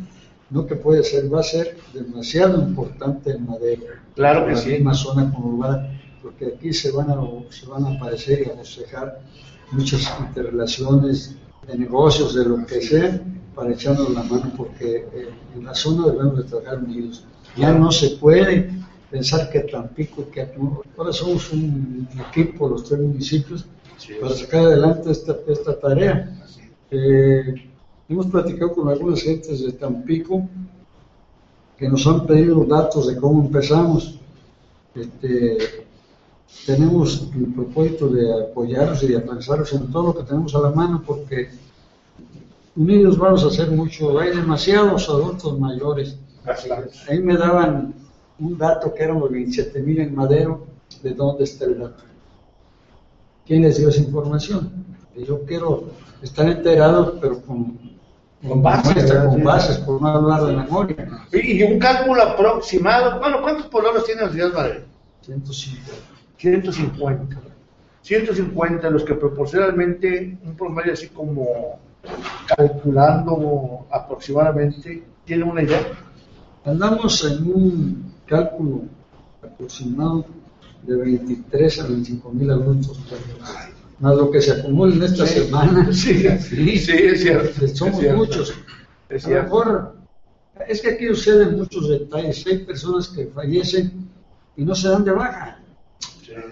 no que puede ser, va a ser demasiado importante en Madero. Claro que sí. En la zona conurbada, porque aquí se van a, se van a aparecer y muchas interrelaciones de negocios, de lo que sea, para echarnos la mano, porque eh, en la zona debemos de trabajar unidos. Ya no se puede pensar que Tampico y que ahora somos un equipo, los tres municipios, para sacar adelante esta, esta tarea. Eh, hemos platicado con algunas gentes de Tampico que nos han pedido datos de cómo empezamos. Este, tenemos el propósito de apoyarlos y de avanzarlos en todo lo que tenemos a la mano porque unidos vamos a hacer mucho. Hay demasiados adultos mayores. Ahí me daban un dato que eran los 27 mil en Madero. ¿De dónde está el dato? ¿Quién les dio esa información? Yo quiero estar enterado, pero con, con bases, con bases, por no hablar de memoria. Y, un cálculo aproximado, bueno, ¿cuántos pobladores tiene la ciudad de Madero? 150. 150. 150, los que proporcionalmente, un promedio así como calculando aproximadamente, ¿tiene una idea? Andamos en un cálculo aproximado de 23 a 25 mil adultos más lo que se acumula en esta semana. Sí, *laughs* sí, sí, es cierto. Somos muchos. Es a lo mejor, es que aquí suceden muchos detalles. Hay personas que fallecen y no se dan de baja.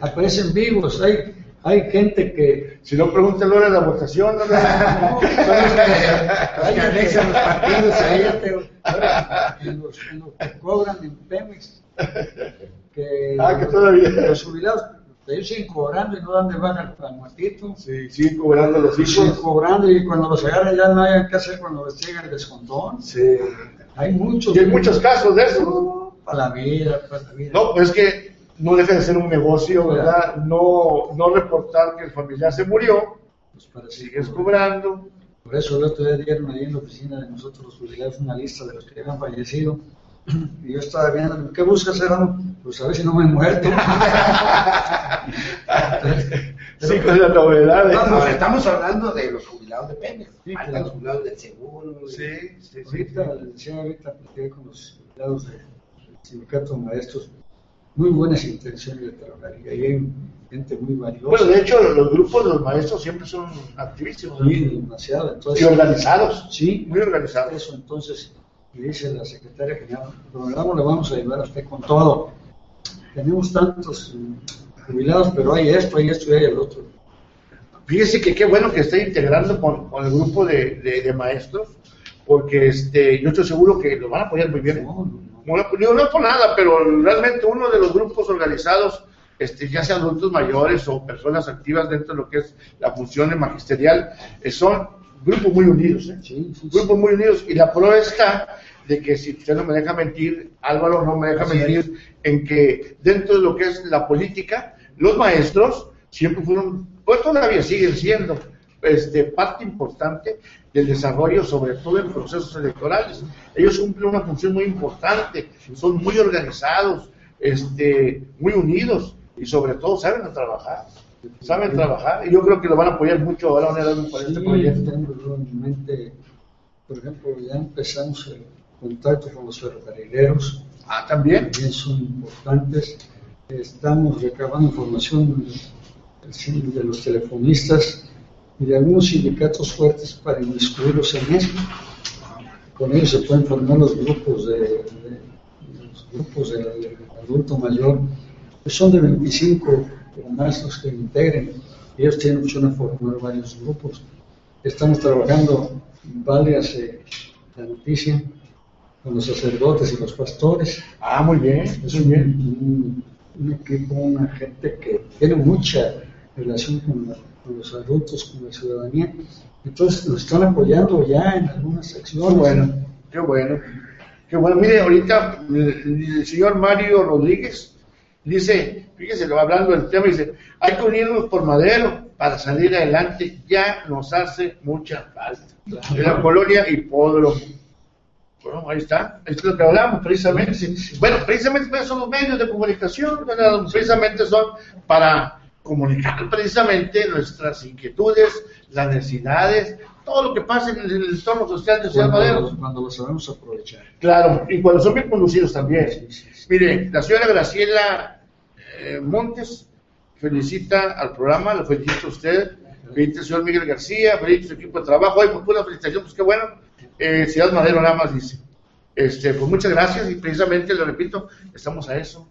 Aparecen vivos. Hay, hay gente que. Si no, preguntan la hora de la votación. No, *laughs* no, no, *laughs* los partidos ahí. Te, en, los, en los que cobran en Pemex que, ah, que todavía. los jubilados ellos siguen cobrando y no dan de baja al muertito. Sí, siguen cobrando los hijos. Siguen cobrando y cuando los agarran ya no hay que hacer cuando les llega el descontón. Sí. Hay muchos. Y hay muchos casos de eso. para la vida, para la vida. No, pues es que no deja de ser un negocio, ¿verdad? No, no reportar que el familiar se murió, pues para sigues cobrando. Por eso el otro día dieron ahí en la oficina de nosotros los jubilados una lista de los que habían fallecido y yo estaba viendo, ¿qué buscas, hermano? Pues a ver si no me he muerto. sí, con la novedad. No, estamos hablando de los jubilados de Pemex, sí, los jubilados del seguro. Sí, sí, sí. Ahorita, decía, ahorita platicé con los jubilados del sindicato maestros, muy buenas intenciones de trabajar, y hay gente muy valiosa. Bueno, de hecho, los grupos de los maestros siempre son activísimos. Sí, demasiado. Entonces, y organizados. Sí, muy organizados. Eso, entonces y dice la secretaria general, programa le vamos a ayudar a usted con todo. Tenemos tantos mm, jubilados, pero hay esto, hay esto y hay el otro. Fíjese que qué bueno que esté integrando con, con el grupo de, de, maestros, porque este, yo estoy seguro que lo van a apoyar muy bien. No, no, no. no por nada, pero realmente uno de los grupos organizados, este, ya sean adultos mayores o personas activas dentro de lo que es la función magisterial, eh, son grupos muy unidos, ¿eh? grupos muy unidos. Y la prueba está de que si usted no me deja mentir, Álvaro no me deja mentir, en que dentro de lo que es la política, los maestros siempre fueron, pues todavía siguen siendo este, parte importante del desarrollo, sobre todo en procesos electorales. Ellos cumplen una función muy importante, son muy organizados, este, muy unidos y sobre todo saben trabajar saben trabajar y yo creo que lo van a apoyar mucho ahora para este proyecto. en mente, por ejemplo, ya empezamos el contacto con los ferrocarrileros. Ah, también. También son importantes. Estamos recabando información de los telefonistas y de algunos sindicatos fuertes para inmiscuirlos en esto. Con ellos se pueden formar los grupos de, los grupos del adulto mayor, que son de 25 maestros que integren. Ellos tienen opción a formar varios grupos. Estamos trabajando, varias la noticia, con los sacerdotes y los pastores. Ah, muy bien, es un, un equipo, una gente que tiene mucha relación con, los adultos, con la ciudadanía. Entonces nos están apoyando ya en algunas secciones. Qué bueno, qué bueno. Qué bueno. Mire, ahorita el, señor Mario Rodríguez dice, fíjese, hablando del tema, dice, hay que unirnos por madero para salir adelante, ya nos hace mucha falta. En la colonia Hipódromo. Bueno, ahí está, esto es lo que hablamos precisamente. Bueno, precisamente son los medios de comunicación, precisamente son para comunicar precisamente nuestras inquietudes, las necesidades, todo lo que pasa en el entorno social de Ciudad Madero. Cuando lo sabemos aprovechar. Claro, y cuando son bien conducidos también. Mire, la señora Graciela eh, Montes felicita al programa, lo felicita a usted, felicita al señor Miguel García, felicita a su equipo de trabajo. Ay, pues una felicitación, pues qué bueno. Eh, Ciudad Madero nada más dice. Este, pues muchas gracias y precisamente le repito, estamos a eso.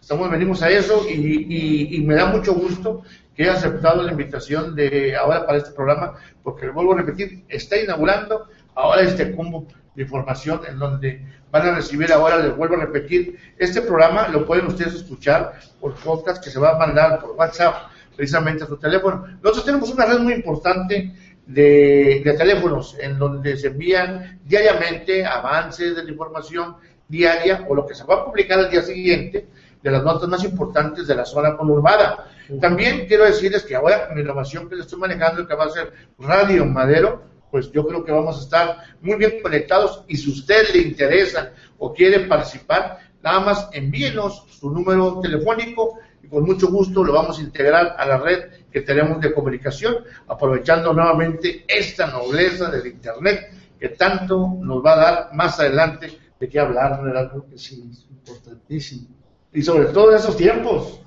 Estamos, venimos a eso y, me da mucho gusto que haya aceptado la invitación de ahora para este programa, porque vuelvo a repetir, está inaugurando ahora este combo de información en donde van a recibir ahora, les vuelvo a repetir, este programa lo pueden ustedes escuchar por podcast que se va a mandar por WhatsApp precisamente a su teléfono. Nosotros tenemos una red muy importante de, teléfonos en donde se envían diariamente avances de la información diaria o lo que se va a publicar al día siguiente de las notas más importantes de la zona conurbada. También quiero decirles que ahora mi innovación que les estoy manejando, que va a ser Radio Madero, pues yo creo que vamos a estar muy bien conectados y si usted le interesa o quiere participar, nada más envíenos su número telefónico y con mucho gusto lo vamos a integrar a la red que tenemos de comunicación, aprovechando nuevamente esta nobleza del Internet que tanto nos va a dar más adelante de qué hablar, ¿verdad? que sí, es importantísimo. Y sobre todo en esos tiempos.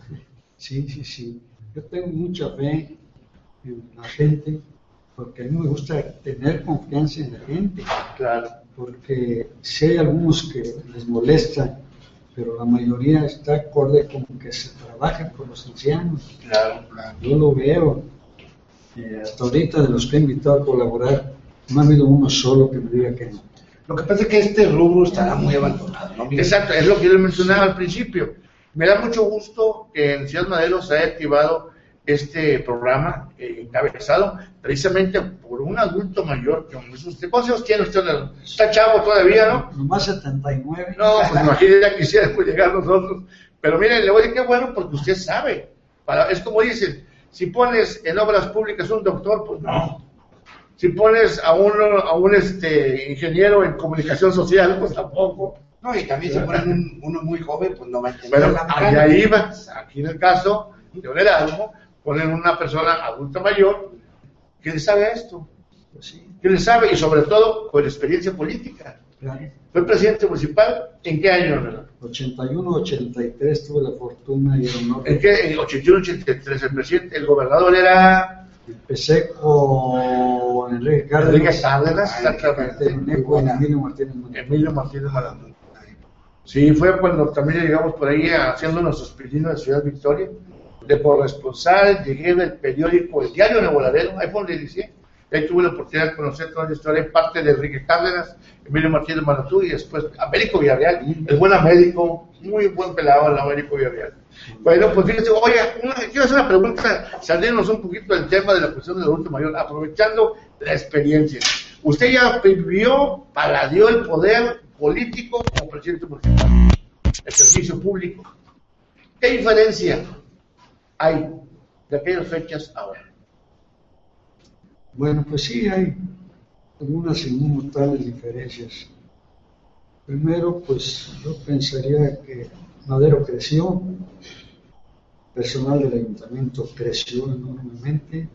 Sí, sí, sí. Yo tengo mucha fe en la gente, porque a mí me gusta tener confianza en la gente. Claro. Porque si hay algunos que les molesta, pero la mayoría está acorde con que se trabaja con los ancianos. Claro, claro. Yo lo veo. Eh, hasta ahorita de los que he invitado a colaborar, no ha habido uno solo que me diga que no. Lo que pasa es que este rubro estará muy abandonado. ¿no? Exacto, es lo que yo mencionaba al principio. Me da mucho gusto que en Ciudad Madero se haya activado este programa eh, encabezado precisamente por un adulto mayor que usted. ¿Cuántos años tiene usted? Está chavo todavía, ¿no? Nomás 79. No, pues imagínate, ya quisiéramos llegar nosotros. Pero miren, le voy a decir que bueno porque usted sabe. Para, es como dicen, si pones en obras públicas un doctor, pues no. Si pones a uno, a un este, ingeniero en comunicación social, pues tampoco. No, y también si ponen uno muy joven, pues no va a entender. Pero ahí iba, aquí en el caso de un Erasmo, ponen una persona adulta mayor que le sabe esto, pues le sabe y sobre todo con experiencia política. Fue presidente municipal, ¿en qué año? 81, 83 tuve la fortuna y el honor. ¿En qué? En 81, 83 el presidente, el gobernador era... Empecé con Enrique Cárdenas. Enrique Cárdenas, exactamente. Emilio Martínez Emilio Martínez Sí, fue cuando también llegamos por ahí haciendo nuestros pininos de Ciudad Victoria de corresponsal, llegué del periódico El Diario Nuevo Laredo, ahí fue donde inicié. Ahí tuve la oportunidad de conocer toda la historia, parte de Enrique Cárdenas, Emilio Martínez Maratú y después Américo Villarreal, el buen Américo, muy buen pelado el Américo Villarreal. Bueno, pues fíjense, oye, quiero hacer una pregunta, salirnos un poquito del tema de la cuestión del adulto mayor, aprovechando la experiencia. Usted ya vivió, paladió el poder político como presidente municipal, el servicio público. ¿Qué diferencia hay de aquellas fechas ahora? Bueno, pues sí hay algunas inmutables diferencias. Primero, pues yo pensaría que Madero creció, personal del ayuntamiento creció enormemente.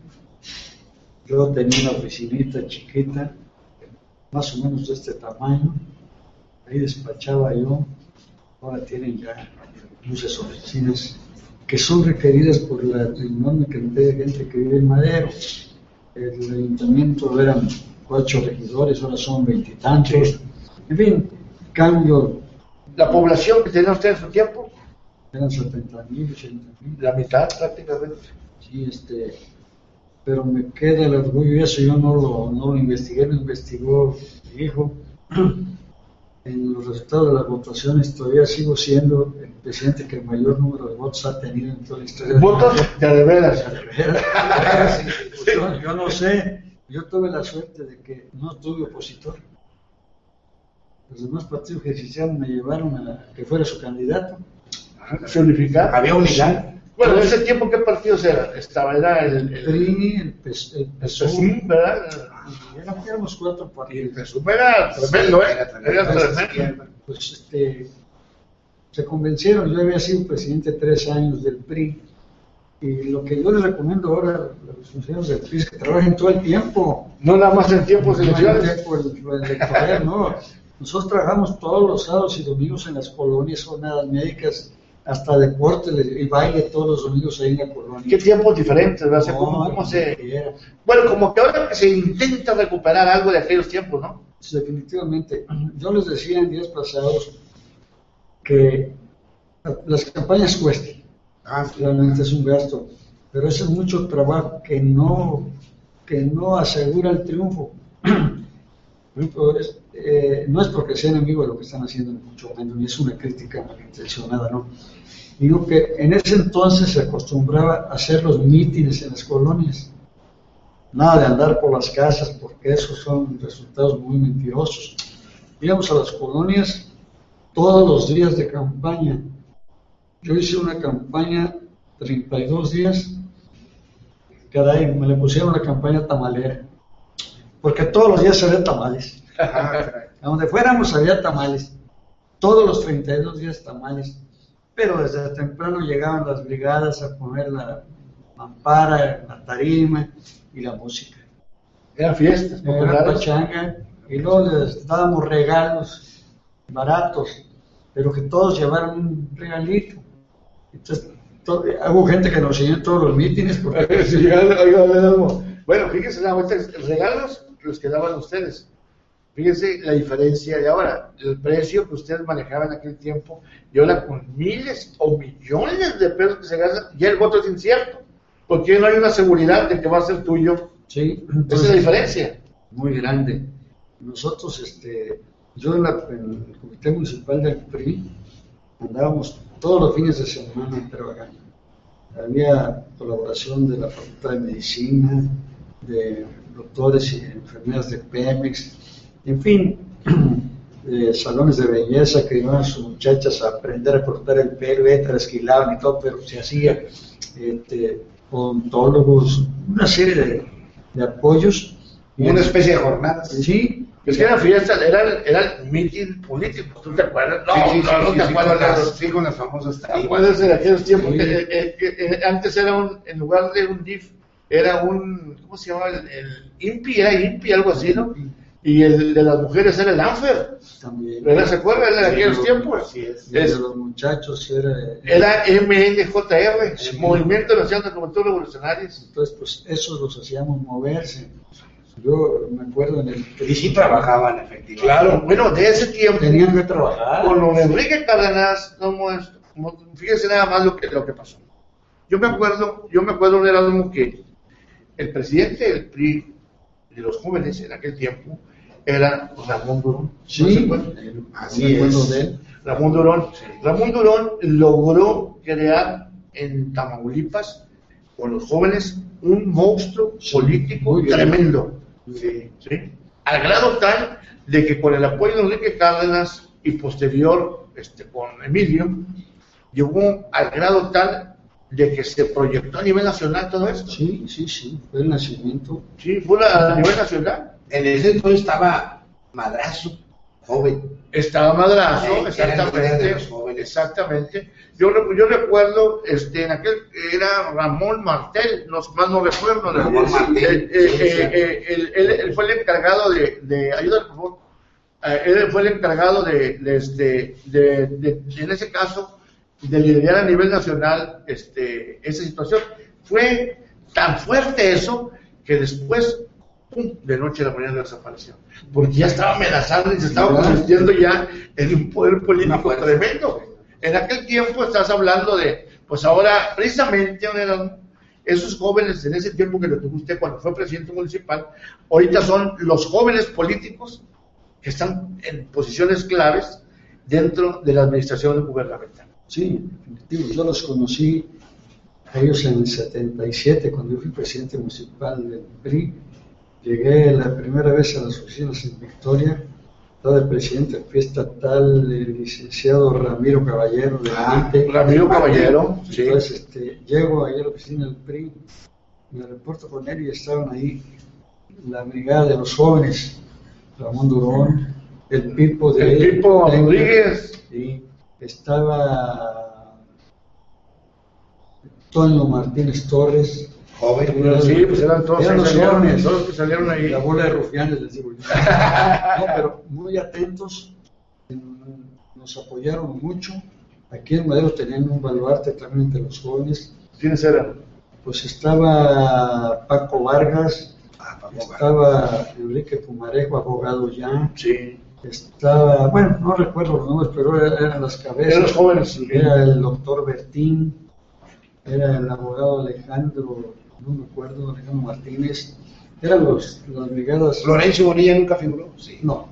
Yo tenía una oficinita chiquita, más o menos de este tamaño, ahí despachaba yo, ahora tienen ya muchas oficinas que son requeridas por la enorme cantidad de gente que vive en Madero. El ayuntamiento eran cuatro regidores, ahora son veintitantos. En fin, cambio. ¿La población que tenía usted en su tiempo? Eran 70 mil, 80 mil. La mitad prácticamente. Sí, este, pero me queda el orgullo y eso yo no lo, no lo investigué, lo investigó mi hijo. En los resultados de las votaciones todavía sigo siendo el presidente que mayor número de votos ha tenido en toda la historia. Votos de de veras. Pues *laughs* yo, yo no sé, yo tuve la suerte de que no tuve opositor. Los demás partidos que existían me llevaron a que fuera su candidato. ¿Se unificar? Había unidad. Bueno, en ese tiempo, ¿qué partidos eran? Estaba, era el, El el, PRI, el, PES, el PSUM, ¿verdad? eran- éramos cuatro Y el partidos. PSUM era tremendo, ¿eh? Era tremendo. Era tremendo. Pues este, se convencieron, yo había sido presidente tres años del PRI, y lo que yo les recomiendo ahora a los funcionarios del PRI es que trabajen todo el tiempo. No nada más en tiempos No electorales. tiempo el- lo electoral, no. Nosotros trabajamos todos los sábados y domingos en las colonias, jornadas médicas, hasta deporte y baile todos los domingos ahí en la colonia. ¿Qué tiempos diferentes, ¿verdad? O sea, No, ¿cómo, cómo como se...? quiera. Bueno, como que ahora se intenta recuperar algo de aquellos tiempos, ¿no? Sí, definitivamente. Yo les decía en días pasados que las campañas cuestan, Ah, realmente es un gasto, pero es mucho trabajo que no, que no asegura el triunfo. Eh, no es porque sea enemigo de lo que están haciendo, mucho menos, ni es una crítica malintencionada, ¿no? Digo que en ese entonces se acostumbraba a hacer los mítines en las colonias. Nada de andar por las casas, porque esos son resultados muy mentirosos. Íbamos a las colonias todos los días de campaña. Yo hice una campaña 32 días. Caray, me le pusieron la campaña tamalera. Porque todos los días había tamales. *laughs* A donde fuéramos había tamales. Todos los 32 días tamales. Pero desde temprano llegaban las brigadas a poner la mampara, la tarima y la música. Eran fiestas Era pachanga y luego les dábamos regalos baratos, pero que todos llevaran un regalito. Entonces, to- hubo gente que nos siguió en todos los mítines porque *laughs* Sí, Bueno, fíjense, la vuelta, regalos los que daban ustedes. Fíjense la diferencia de ahora, el precio que ustedes manejaban en aquel tiempo, y ahora con miles o millones de pesos que se gastan, ya el voto es incierto, porque no hay una seguridad de que va a ser tuyo. sí, Esa es la diferencia. muy grande. Nosotros, este, yo en, la- en el comité municipal del PRI andábamos todos los fines de semana trabajando. Había colaboración de la Facultad de Medicina, de doctores y enfermeras de Pemex, en fin, de *clears throat* salones de belleza que iban sus muchachas a aprender a cortar el pelo, eh, trasquilaban y todo, pero se hacía, este, odontólogos, una serie de, de apoyos. Y Una especie de jornadas. Sí, Es que eran fiestas, eran, eran meeting políticos, ¿tú te acuerdas? No, Sí, sí, no, no sí, te sí, acuerdas. con las, sí, con las famosas ¿Te acuerdas de aquellos tiempos? Sí. que, eh, eh, que, eh, antes era un, en lugar de un DIF, era un, ¿cómo se llamaba? El, el INPI, era INPI, algo así, ¿no? Y el de las mujeres era el ANFER. también. ¿Verdad? ¿Se acuerdan de Sí, aquellos lo- tiempos? Así es. El de los muchachos era, Era MNJR, Sí. Movimiento Nacional de Juventud Revolucionarios. entonces pues esos los hacíamos moverse. Yo me acuerdo en el Y sí trabajaban, efectivamente. Claro, bueno, de ese tiempo, tenían que trabajar. con don Enrique Cárdenas, como como- fíjense nada más lo que, lo que pasó. Yo me acuerdo, yo me acuerdo un Erasmo que el presidente del PRI de los jóvenes en aquel tiempo era Ramón Durón. ¿No se Sí? Así es. de él. Ramón Durón. Ramón Durón logró crear en Tamaulipas con los jóvenes un monstruo político tremendo. Sí. Al grado tal de que con el apoyo de Enrique Cárdenas y posterior este, con Emilio, llegó al grado tal de que se proyectó a nivel nacional todo esto. Sí, sí, sí, fue el nacimiento. Sí, fue a nivel nacional. En ese entonces estaba Madrazo, joven. Estaba Madrazo, de exactamente. Exactamente. Yo, yo recuerdo, este, en aquel, era Ramón Martel, no, más no recuerdo. de- Ramón Martel, eh, eh, sí, sí. él, él- él fue el encargado de, de ayúdame, por favor. Eh, él fue el encargado de, de, este, de, de- en ese caso, de liderar a nivel nacional este, esa situación. Fue tan fuerte eso que después, pum, de noche a la mañana desapareció. Porque ya estaba amenazando y se estaba convirtiendo ya en un poder político tremendo. En aquel tiempo estás hablando de, pues ahora, precisamente, esos jóvenes en ese tiempo que lo tuvo usted cuando fue presidente municipal, ahorita son los jóvenes políticos que están en posiciones claves dentro de la administración gubernamental. Sí, definitivo. Yo los conocí a ellos en el 77, cuando yo fui presidente municipal del PRI. Llegué la primera vez a las oficinas en Victoria. Estaba el presidente fui estatal, el licenciado Ramiro Caballero de ah, Ramiro Caballero, sí. Entonces, este, llego ahí a la oficina del PRI, me reporto con él y estaban ahí la brigada de los jóvenes, Ramón Durón, el Pipo de... El Pipo Rodríguez. Sí, estaba Antonio Martínez Torres. Joven, sí, pues eran todos eran los jóvenes, todos que salieron ahí. La bola de rufianes, les digo yo. *laughs* no, pero muy atentos, nos apoyaron mucho. Aquí en Madero tenían un baluarte también entre los jóvenes. ¿Quiénes eran? Pues estaba Paco Vargas, ah, estaba Enrique Pumarejo, abogado ya. Sí estaba, bueno, no recuerdo los nombres, pero eran las cabezas. Eran los jóvenes. Era el doctor Bertín, era el abogado Alejandro, no me acuerdo, Alejandro Martínez, eran los, las brigadas. ¿Florencio Bonilla nunca figuró? Sí. No.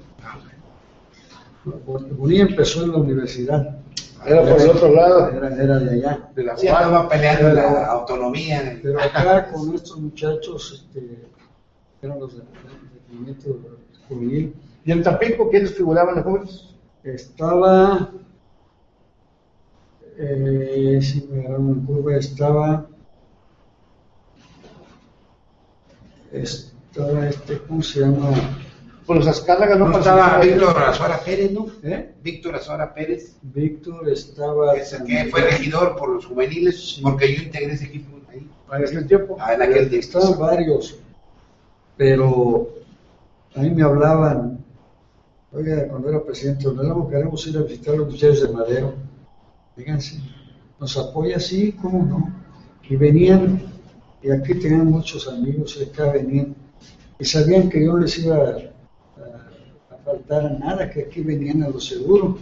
Bonilla empezó en la universidad. Era por el otro lado. Era, era de allá. De la sí, estaba peleando la autonomía. Pero acá *laughs* con estos muchachos, este, eran los del movimiento juvenil, ¿Y en Tampico quiénes figuraban los jóvenes? Estaba, eh, si me agarraron en curva, estaba, estaba este, ¿cómo se llama? Por los Azcárraga no, estaba Víctor Azuara Pérez, ¿no? ¿Eh? Víctor Azuara Pérez. Víctor estaba. que fue regidor por los juveniles, porque yo integré ese equipo ahí. ¿En aquel tiempo? Ah, en aquel tiempo. Estaban varios, pero a mí me hablaban Oiga, cuando era presidente, donde queremos ir a visitar los muchachos de Madero. Fíjense, nos apoya, sí, cómo no. Y venían, y aquí tenían muchos amigos, acá venían, y sabían que yo no les iba a, faltar a nada, que aquí venían a lo seguro.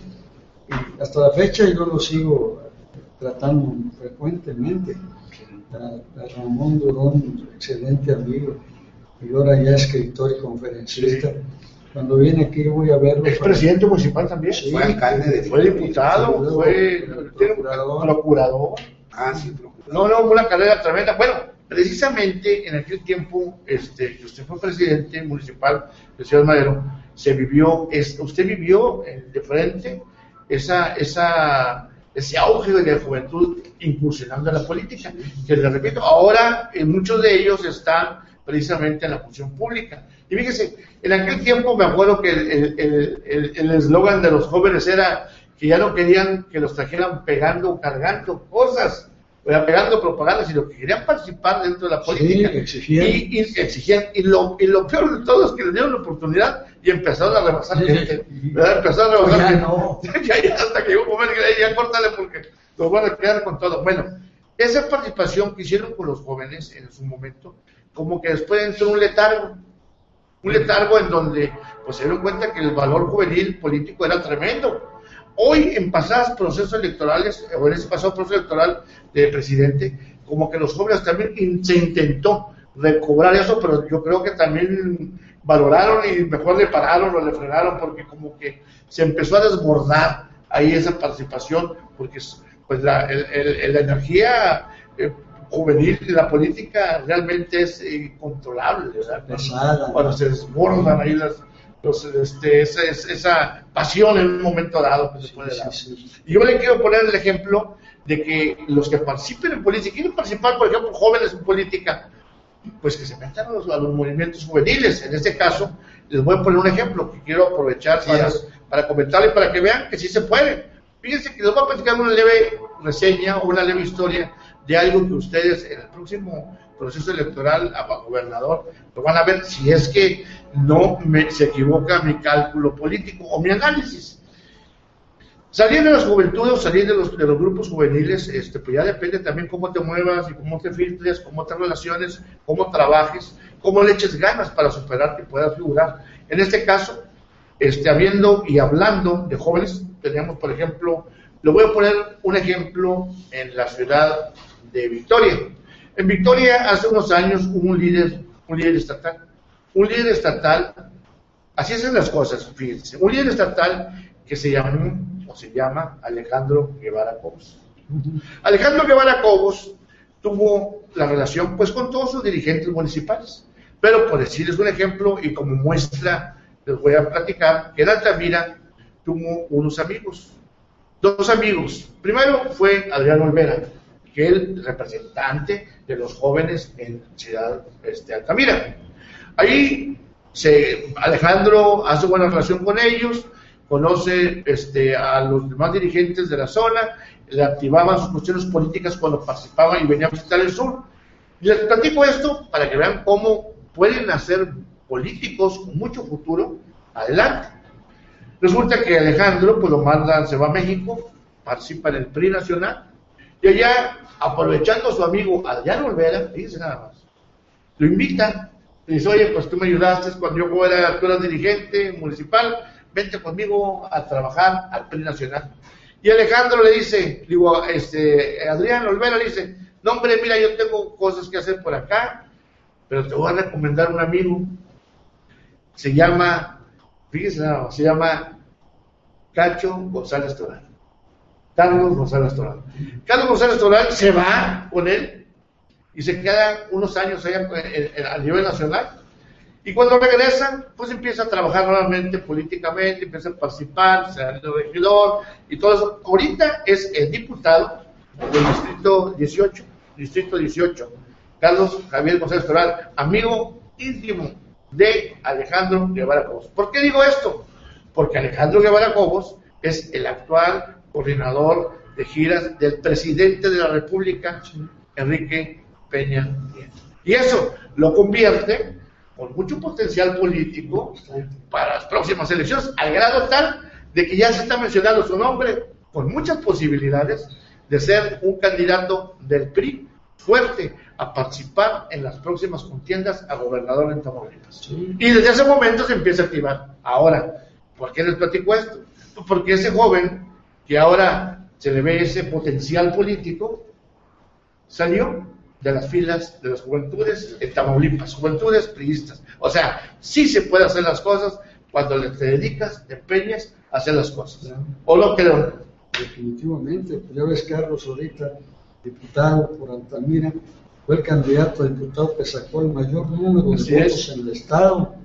Y hasta la fecha yo lo sigo tratando frecuentemente. A, Ramón Durón, excelente amigo, y ahora ya escritor y conferencista. Cuando viene aquí voy a verlo. Es presidente municipal también. Sí, fue alcalde de Fue diputado, fue procurador. Ah, sí, procurador. No, no, una carrera tremenda. Bueno, precisamente en aquel tiempo este, que usted fue presidente municipal de Ciudad Madero, se vivió, es, usted vivió de frente esa, esa, ese auge de la juventud incursionando en la política. Que les repito, ahora muchos de ellos están precisamente en la función pública. Y fíjese, en aquel tiempo me acuerdo que el eslogan de los jóvenes era que ya no querían que los trajeran pegando o cargando cosas, o pegando propaganda, sino que querían participar dentro de la política. Sí, exigían. Y, exigían. Y lo, y lo peor de todo es que les dieron la oportunidad y empezaron a rebasar gente. Empezaron a rebasar gente. No. *laughs* ya, hasta que llegó un momento que ya córtale porque los van a quedar con todo. Bueno, esa participación que hicieron con los jóvenes en su momento, como que después entró un letargo un letargo en donde pues, se dieron cuenta que el valor juvenil político era tremendo. Hoy, en pasados procesos electorales, o en ese pasado proceso electoral de presidente, como que los jóvenes también se intentó recobrar eso, pero yo creo que también valoraron y mejor le pararon o le frenaron, porque como que se empezó a desbordar ahí esa participación, porque pues la, el, la energía eh, juvenil y la política realmente es incontrolable. Cuando, se desbordan ahí las, este, esa, esa, pasión en un momento dado que se puede dar. Y yo le quiero poner el ejemplo de que los que participen en política, quieren participar, por ejemplo, jóvenes en política, pues que se metan a los, movimientos juveniles. En este caso, les voy a poner un ejemplo que quiero aprovechar para, para comentar y para que vean que sí se puede. Fíjense que les voy a platicar una leve reseña o una leve historia de algo que ustedes en el próximo proceso electoral a gobernador lo van a ver si es que no me, se equivoca mi cálculo político o mi análisis. Salir de las juventudes, salir de los, de los grupos juveniles, este, pues ya depende también cómo te muevas y cómo te filtres, cómo te relaciones, cómo trabajes, cómo le eches ganas para superar que puedas figurar. En este caso, este, habiendo y hablando de jóvenes, teníamos, por ejemplo, le voy a poner un ejemplo en la ciudad de Victoria. En Victoria hace unos años hubo un líder, un líder estatal, un líder estatal, así hacen las cosas, fíjense, un líder estatal que se llamó o se llama Alejandro Guevara Cobos. Alejandro Guevara Cobos tuvo la relación pues con todos sus dirigentes municipales, pero por decirles un ejemplo y como muestra les voy a platicar que en Altamira tuvo unos amigos, dos amigos. Primero fue Adriano Olvera, que el representante de los jóvenes en Ciudad este, Altamira. Ahí se, Alejandro hace buena relación con ellos, conoce este, a los demás dirigentes de la zona, le activaban sus cuestiones políticas cuando participaban y venían a visitar el sur. Les platico esto para que vean cómo pueden hacer políticos con mucho futuro adelante. Resulta que Alejandro pues lo manda, se va a México, participa en el PRI nacional y allá, aprovechando a su amigo Adrián Olvera, dice nada más, lo invita, y dice, oye, pues tú me ayudaste cuando yo era, tú eras dirigente municipal, vente conmigo a trabajar al PRI nacional. Y Alejandro le dice, digo, este, Adrián Olvera le dice, no hombre, mira, yo tengo cosas que hacer por acá, pero te voy a recomendar un amigo, se llama, fíjese, se llama Cacho González Torán. Carlos González Torán. Carlos González Torán se va con él y se queda unos años allá a nivel nacional y cuando regresan, pues empieza a trabajar nuevamente políticamente, empieza a participar, se el regidor y todo eso. Ahorita es el diputado del distrito 18, distrito 18, Carlos Javier González Toral, amigo íntimo de Alejandro Guevara Cobos. ¿Por qué digo esto? Porque Alejandro Guevara Cobos es el actual coordinador de giras del presidente de la República, Enrique Peña Nieto. Y eso lo convierte con mucho potencial político para las próximas elecciones, al grado tal de que ya se está mencionando su nombre con muchas posibilidades de ser un candidato del PRI fuerte a participar en las próximas contiendas a gobernador en Tamaulipas. Y desde ese momento se empieza a activar. Ahora, ¿por qué les platico esto? Porque ese joven que ahora se le ve ese potencial político salió de las filas de las juventudes en Tamaulipas, juventudes priistas. O sea, sí se puede hacer las cosas cuando te dedicas, te empeñas a hacer las cosas. ¿O lo creo? Definitivamente, pues ya ves Carlos ahorita, diputado por Altamira, fue el candidato a diputado que sacó el mayor número de votos en el Estado.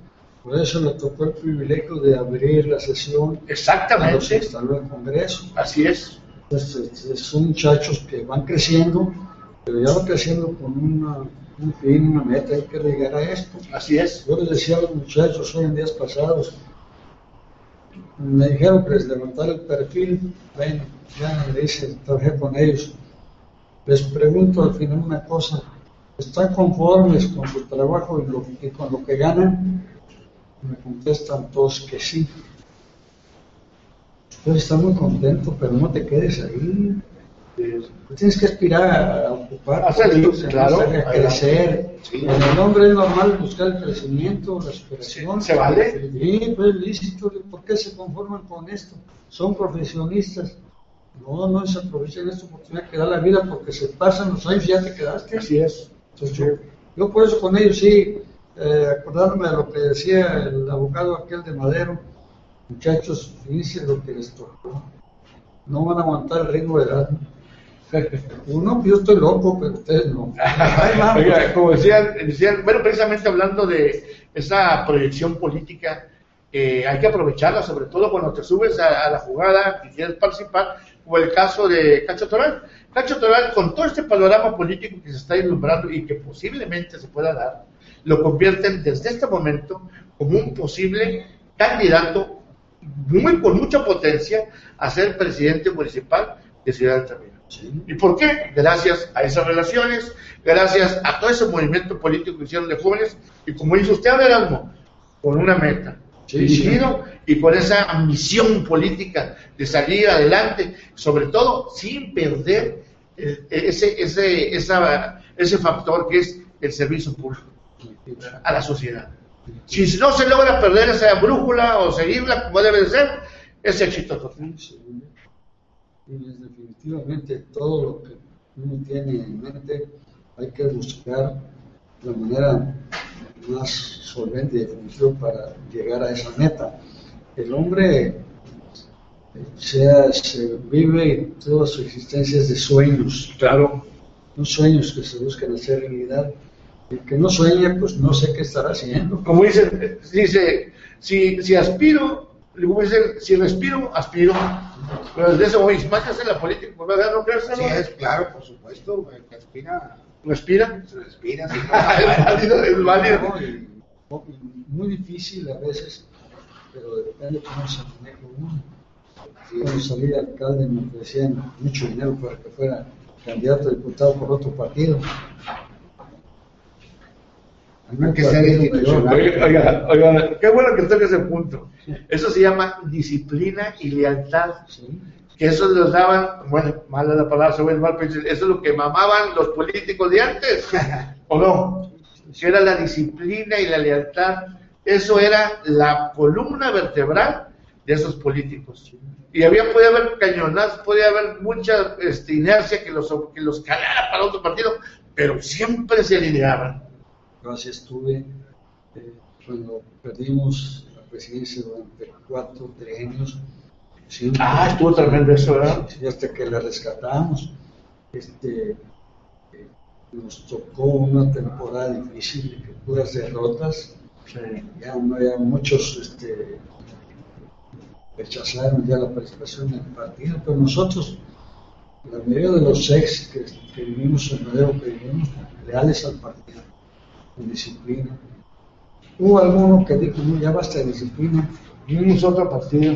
Por eso le tocó el privilegio de abrir la sesión. Exactamente. se instaló en Congreso. Así es. Entonces, son muchachos que van creciendo pero ya va creciendo con una, un fin, una meta, hay que llegar a esto. Así es. Yo les decía a los muchachos hoy en días pasados, me dijeron que les levantara el perfil, bueno, ya me dice, trabajé con ellos. Les pregunto al final una cosa, ¿están conformes con su trabajo y, lo, y con lo que ganan? Me contestan todos que sí. Entonces está muy contento, pero no te quedes ahí. Tienes que aspirar a ocupar, a, claro, a crecer. En el hombre es normal buscar el crecimiento, la superación. ¿Se vale? Sí, pues lícito. ¿Por qué se conforman con esto? Son profesionistas. No, no se aprovechan esta oportunidad que da la vida porque se pasan los años y ya te quedaste. Así es. yo, por eso con ellos sí, eh, acordándome de lo que decía el abogado aquel de Madero, muchachos, fíjense lo que les tocó. No van a aguantar el ritmo de edad. *laughs* Uno, yo estoy loco, pero ustedes no. *laughs* como decían, decían, bueno, precisamente hablando de esa proyección política, eh, hay que aprovecharla, sobre todo cuando te subes a, la jugada y quieres participar, como el caso de Cacho Toral. Cacho Toral, con todo este panorama político que se está ilumbrando y que posiblemente se pueda dar, lo convierten desde este momento como un posible candidato muy, con mucha potencia a ser presidente municipal de Ciudad de Tamaulipas. ¿Y por qué? Gracias a esas relaciones, gracias a todo ese movimiento político que hicieron de jóvenes, y como dice usted, Erasmo, con una meta, dirigido y con esa ambición política de salir adelante, sobre todo sin perder ese, ese, ese factor que es el servicio público a la sociedad. Si no se logra perder esa brújula o seguirla como debe de ser, es éxito total y definitivamente todo lo que uno tiene en mente hay que buscar la manera más solvente y definitiva para llegar a esa meta. El hombre sea, se vive toda su existencia es de sueños. Claro. Son sueños que se buscan hacer realidad. El que no sueña, pues no sé qué estará haciendo. Como dice, dice si, si aspiro, si respiro, aspiro. Pero desde ese momento, más que hacer la política, pues, ¿verdad? ¿no crees? Sí, es claro, por supuesto, el que aspira, ¿Respira? se respira. sí. *laughs* es válido, es válido. No, muy difícil a veces, pero depende cómo se maneja uno. Cuando salí de alcalde me ofrecían mucho dinero para que fuera candidato a diputado por otro partido. Que ser institucional. Oiga, oiga, oiga, qué bueno que toque ese punto. Eso se llama disciplina y lealtad. Sí. Que eso los daban, bueno, mala la palabra, se mal, pero eso es lo que mamaban los políticos de antes, *laughs* ¿o no? Que era la disciplina y la lealtad. Eso era la columna vertebral de esos políticos. Y había, podía haber cañonazos, podía haber mucha este, inercia que los, que los calara para otro partido, pero siempre se alineaban. Yo así estuve eh, cuando perdimos la presidencia durante cuatro trienios. siempre- Ah, estuvo tremendo eso, ¿verdad? Sí, hasta que la rescatamos. Este, eh, nos tocó una temporada difícil, de puras derrotas. Ya, no, ya muchos este, rechazaron ya la participación en el partido, pero nosotros, la mayoría de los ex que, que vivimos en Madero, que vivimos leales al partido, disciplina. Hubo alguno que dijo, no, ya basta de disciplina, Vimos otro partido.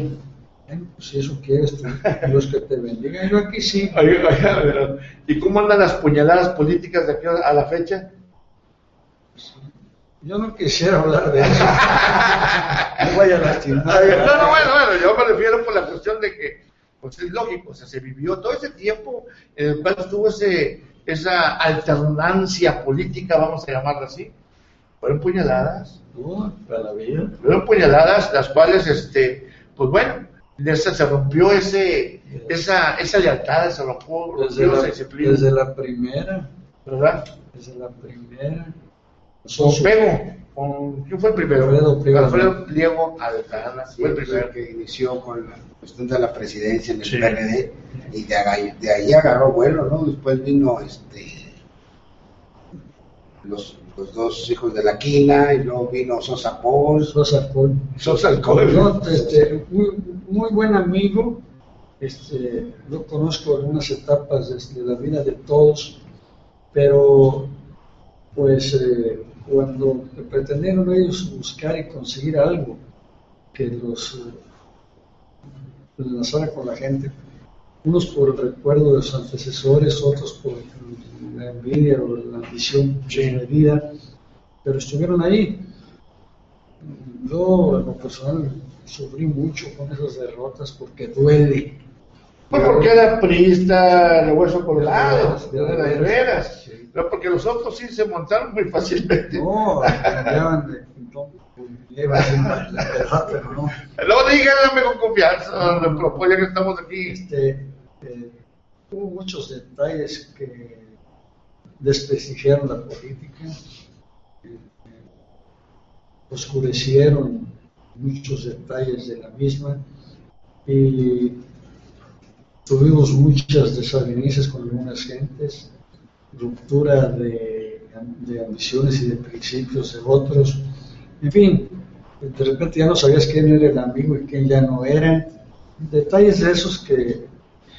bueno, pues si eso quieres, tú, Dios que te bendiga. Yo aquí sí, oiga, pero, ¿Y cómo andan las puñaladas políticas de aquí a la fecha? yo no quisiera hablar de eso. *laughs* No vaya a lastimar. No, no, bueno, bueno, yo me refiero por la cuestión de que, pues es lógico, o sea, se vivió todo ese tiempo en el cual estuvo ese, esa alternancia política, vamos a llamarla así. Fueron puñaladas, No, para la vida. fueron puñaladas, las cuales, este, pues bueno, esa se rompió ese, esa, esa lealtad, se rompió, Desde rompió esa la, disciplina, desde la primera, ¿verdad? desde la primera. Con Pego, con, ¿quién fue el primero? Alfredo Pliego. Alfredo Pliego Aldana, Sí, fue el primero. que inició con la cuestión de la presidencia en el Sí. PRD y de ahí, de ahí agarró vuelo, ¿no? Después vino este los, los dos hijos de la quina y luego vino Sosa Pons. Sosa Paul. Sos alcohol. No, este, muy, muy buen amigo. Este, yo conozco algunas etapas de, de la vida de todos, pero pues eh, cuando pretendieron ellos buscar y conseguir algo que los enlazara con la gente, unos por el recuerdo de sus antecesores, otros por la envidia o la ambición desmedida, pero estuvieron ahí. Yo, en lo personal, sufrí mucho con esas derrotas porque duele. Pues porque era priista de hueso colorado, De las sí. No, porque los otros sí se montaron muy fácilmente. No, cambiaban de pero no. No díganme con confianza, no, no, pues ya que estamos aquí. Este, eh, hubo muchos detalles que desprestigiaron la política, eh, eh, oscurecieron muchos detalles de la misma y tuvimos muchas desavenencias con algunas gentes, ruptura de, de ambiciones y de principios de otros, en fin, de repente ya no sabías quién era el amigo y quién ya no era, detalles de esos que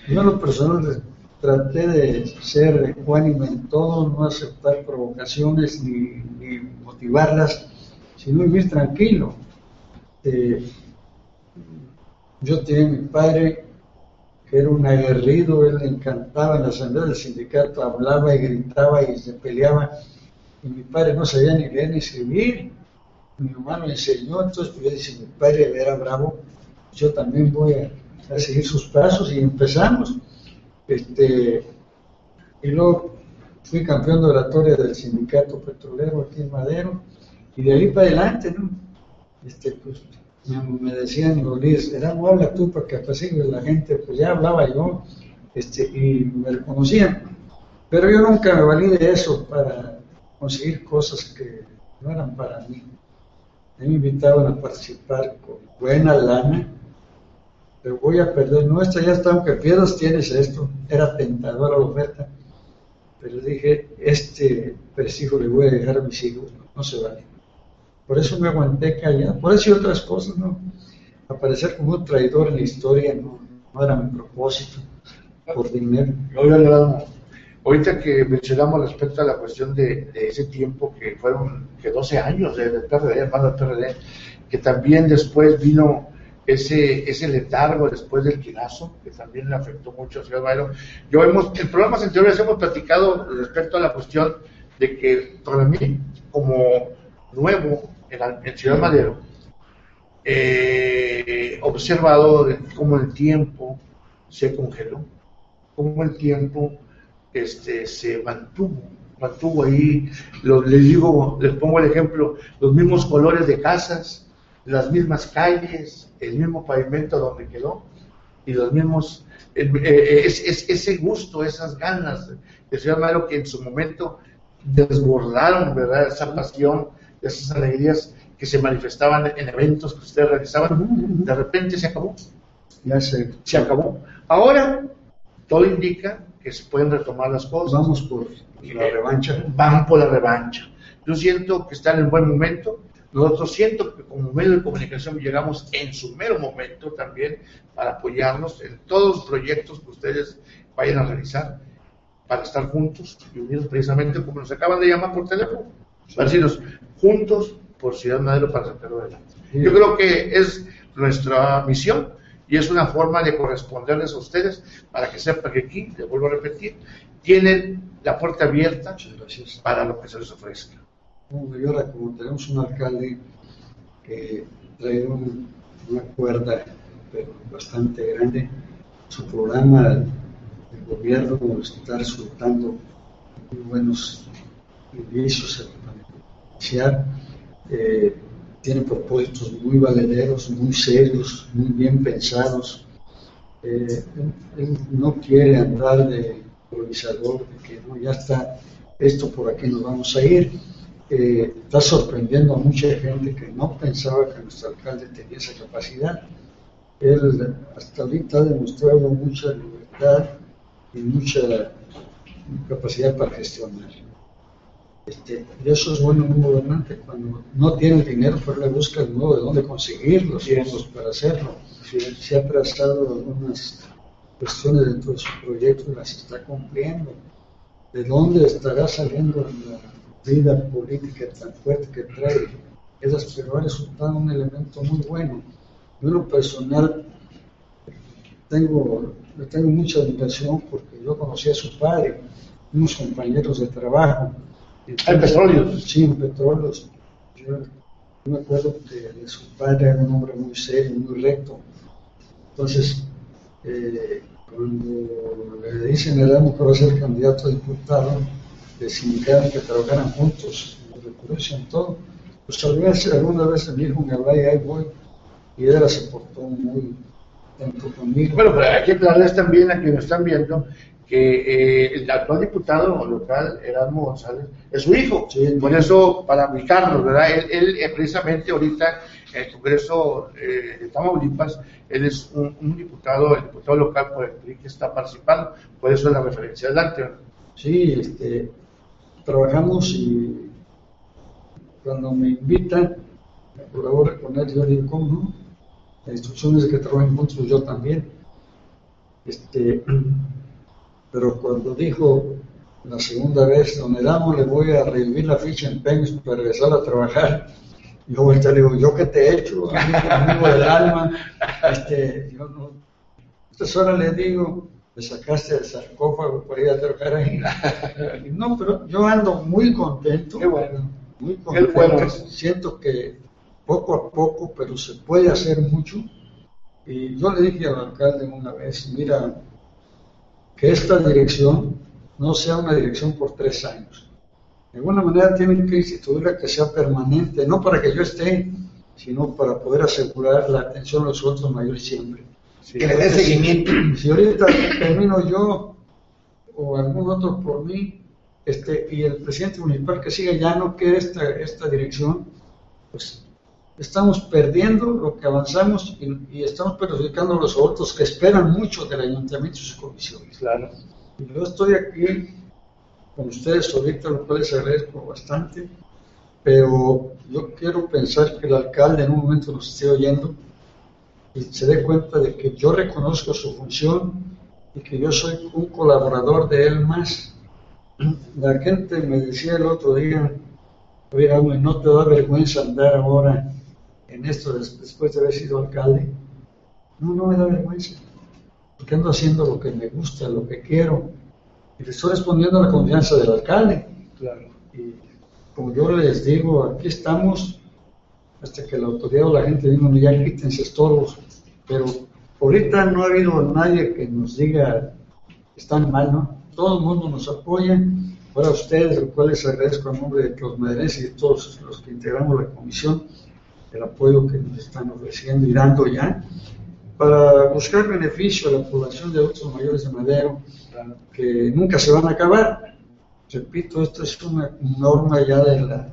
yo en lo personal traté de ser ecuánime en todo, no aceptar provocaciones ni, ni motivarlas, sino vivir tranquilo. Eh, yo tenía mi padre era un aguerrido, él le encantaba en la asamblea del sindicato, hablaba y gritaba y se peleaba, y mi padre no sabía ni leer ni escribir, mi mamá me enseñó, entonces pues, yo dije, mi padre era bravo, yo también voy a, seguir sus pasos y empezamos. Este, y luego fui campeón de oratoria del sindicato petrolero aquí en Madero, y de ahí para adelante, ¿no? Este, pues, me, decían líderes, era no habla tú porque apacigues la gente, pues ya hablaba yo, este, y me reconocían. Pero yo nunca me valí de eso para conseguir cosas que no eran para mí. Me invitaban a participar con buena lana, te voy a perder nuestra, ya está, aunque pierdas tienes esto. Era tentadora la oferta. Pero dije, este prestigio le voy a dejar a mis hijos, no, se vale. Por eso me aguanté callado, por eso y otras cosas, ¿no? Aparecer como un traidor en la historia no, no era mi propósito, por dinero. Ahorita que mencionamos respecto a la cuestión de, ese tiempo que fueron que 12 años del PRD, hermano del PRD, que también después vino ese, ese letargo después del quinazo, que también le afectó mucho al señor Bayron. Yo hemos, en programas anteriores hemos platicado respecto a la cuestión de que para mí, como nuevo en, en Ciudad Madero, he observado cómo el tiempo se congeló, cómo el tiempo este, se mantuvo, mantuvo ahí, les digo, les pongo el ejemplo, los mismos colores de casas, las mismas calles, el mismo pavimento donde quedó, y los mismos, eh, eh, es, ese gusto, esas ganas de Ciudad Madero que en su momento desbordaron, ¿verdad? Esa pasión, esas alegrías que se manifestaban en eventos que ustedes realizaban, de repente se acabó. Ya se, se acabó. Ahora, todo indica que se pueden retomar las cosas. Vamos por la revancha. Van por la revancha. Yo siento que están en buen momento. Nosotros siento que como medio de comunicación llegamos en su mero momento también para apoyarnos en todos los proyectos que ustedes vayan a realizar para estar juntos y unidos precisamente como nos acaban de llamar por teléfono, para decirnos juntos por Ciudad Madero para sacarlo adelante. Yo creo que es nuestra misión y es una forma de corresponderles a ustedes para que sepan que aquí, les vuelvo a repetir, tienen la puerta abierta para lo que se les ofrezca. Y ahora, como tenemos un alcalde que trae una cuerda pero bastante grande, su programa de gobierno está resultando muy buenos indicios para iniciar. Eh, tiene propósitos muy valederos, muy serios, muy bien pensados. Eh, él, no quiere andar de improvisador, de que no, ya está esto por aquí nos vamos a ir. Eh, está sorprendiendo a mucha gente que no pensaba que nuestro alcalde tenía esa capacidad. Él hasta ahorita ha demostrado mucha libertad y mucha capacidad para gestionar. Este, y eso es bueno en un gobernante, cuando no tiene el dinero, pero le busca el modo de dónde conseguir los fondos para hacerlo. Se ha trazado algunas cuestiones dentro de su proyecto y las está cumpliendo. ¿De dónde estará saliendo la vida política tan fuerte que trae? Esas, pero ha resultado un elemento muy bueno. Yo, en lo personal, tengo, tengo mucha admiración porque yo conocí a su padre, unos compañeros de trabajo ¿En petróleo? Sí, en petróleos. Yo, me acuerdo que su padre era un hombre muy serio, muy recto. Entonces, eh, cuando le dicen a Adamo que va a ser candidato a diputado, les indicaron que trabajaran juntos en recurrencia, en todo. Pues alguna vez me dijo, me vaya, ahí voy. Y ella se portó muy tanto conmigo. Bueno, pero hay que aclararles también a quienes están viendo que eh, el actual diputado local, Erasmo González, es su hijo. Por eso, para ubicarnos, ¿verdad? Él, precisamente ahorita en el Congreso eh, de Tamaulipas, él es un, diputado, el diputado local por el PRI que está participando, por eso es la referencia. Adelante. Sí, este, trabajamos y cuando me invitan, colaboro con él, yo digo, ¿cómo no? La instrucción es que trabajen juntos, yo también. Este, pero cuando dijo la segunda vez, don Edamo, le voy a revivir la ficha en Peñas para regresar a trabajar, yo le digo, ¿yo qué te he hecho, amigo, del alma? Este, yo no, entonces ahora le digo, le sacaste el sarcófago para ir a trabajar ahí. *laughs* No, pero yo ando muy contento. Qué bueno. Muy contento. Siento que poco a poco, pero se puede hacer mucho. Y yo le dije al alcalde una vez, mira, que esta dirección no sea una dirección por tres años. De alguna manera tienen que instituirla que sea permanente, no para que yo esté, sino para poder asegurar la atención de los otros mayores siempre. que le dé seguimiento. *coughs* Si, ahorita termino yo o algún otro por mí, este, y el presidente municipal que siga ya no quiere esta, esta dirección, pues estamos perdiendo lo que avanzamos y, estamos perjudicando a los adultos que esperan mucho del ayuntamiento y sus comisiones. Claro. Yo estoy aquí con ustedes ahorita, lo cual les agradezco bastante, pero yo quiero pensar que el alcalde en un momento nos esté oyendo y se dé cuenta de que yo reconozco su función y que yo soy un colaborador de él más. La gente me decía el otro día, oiga, ¿no te da vergüenza andar ahora en esto después de haber sido alcalde? No, no me da vergüenza, porque ando haciendo lo que me gusta, lo que quiero, y le estoy respondiendo a la confianza del alcalde. Claro. Y como yo les digo, aquí estamos hasta que la autoridad o la gente diga, ya quítense estorbos, pero ahorita no ha habido nadie que nos diga que están mal, ¿no? Todo el mundo nos apoya. Ahora ustedes, los cuales agradezco a nombre de los madres y de todos los que integramos la comisión, el apoyo que nos están ofreciendo y dando ya, para buscar beneficio a la población de adultos mayores de Madero, que nunca se van a acabar. Repito, esto es una norma ya de la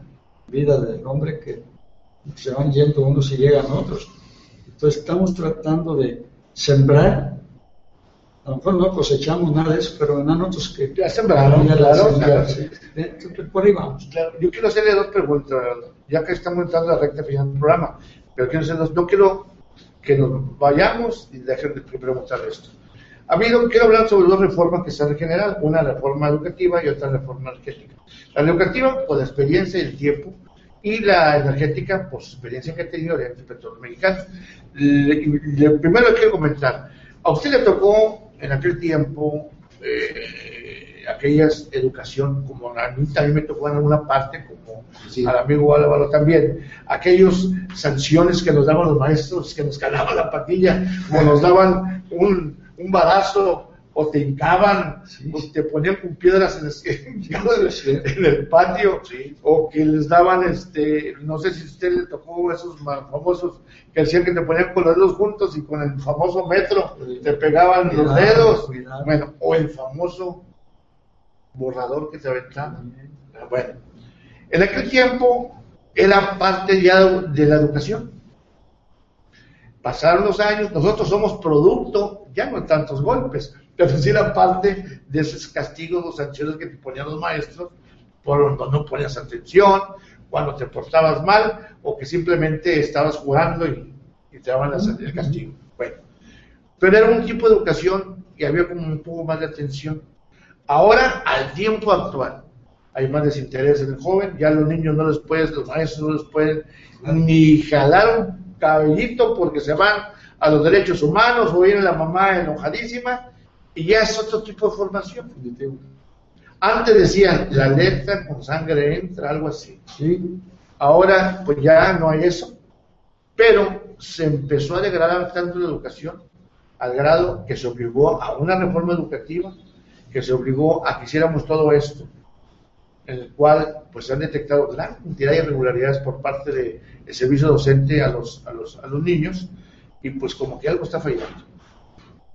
vida del hombre que se van yendo unos y llegan otros. Entonces estamos tratando de sembrar, a lo mejor no cosechamos nada de eso, pero en otros que... Ya sembraron, ya claro, claro. Por ahí vamos. Claro. Yo quiero hacerle dos preguntas, ya que estamos entrando a la recta final del programa, pero quiero no quiero que nos vayamos y dejen de preguntar esto. Ha habido, quiero hablar sobre dos reformas que se han generado, una reforma educativa y otra reforma energética. La educativa, por la experiencia y el tiempo, y la energética por su experiencia que ha tenido el Petróleo Mexicano. Le, primero quiero comentar, a usted le tocó en aquel tiempo eh, aquella educación, como a mí también me tocó en alguna parte, como al amigo Álvaro también, aquellos sanciones que nos daban los maestros, que nos calaban la patilla, o nos daban un, un barazo o te hincaban, o te ponían con piedras en, el *laughs* patio, o que les daban, este, no sé si a usted le tocó esos famosos que decían que te ponían con los dedos juntos y con el famoso metro te pegaban los dedos, bueno, o el famoso borrador que te aventaban. Bueno, en aquel tiempo era parte ya de la educación. Pasaron los años, nosotros somos producto, ya no tantos golpes, pero sí era parte de esos castigos o sanciones que te ponían los maestros por cuando no ponías atención, cuando te portabas mal o que simplemente estabas jugando y, te daban el castigo. Bueno, pero era un tipo de educación y había como un poco más de atención. Ahora, al tiempo actual, hay más desinterés en el joven, ya los niños no les pueden, los maestros no les pueden ni jalar un cabellito porque se van a los derechos humanos o viene la mamá enojadísima y ya es otro tipo de formación. Antes decían, la letra con sangre entra, algo así. ¿sí? Ahora, pues ya no hay eso. Pero se empezó a degradar tanto la educación, al grado que se obligó a una reforma educativa, que se obligó a que hiciéramos todo esto, en el cual pues se han detectado gran cantidad de irregularidades por parte del servicio docente a los, a, los, a los niños, y pues como que algo está fallando.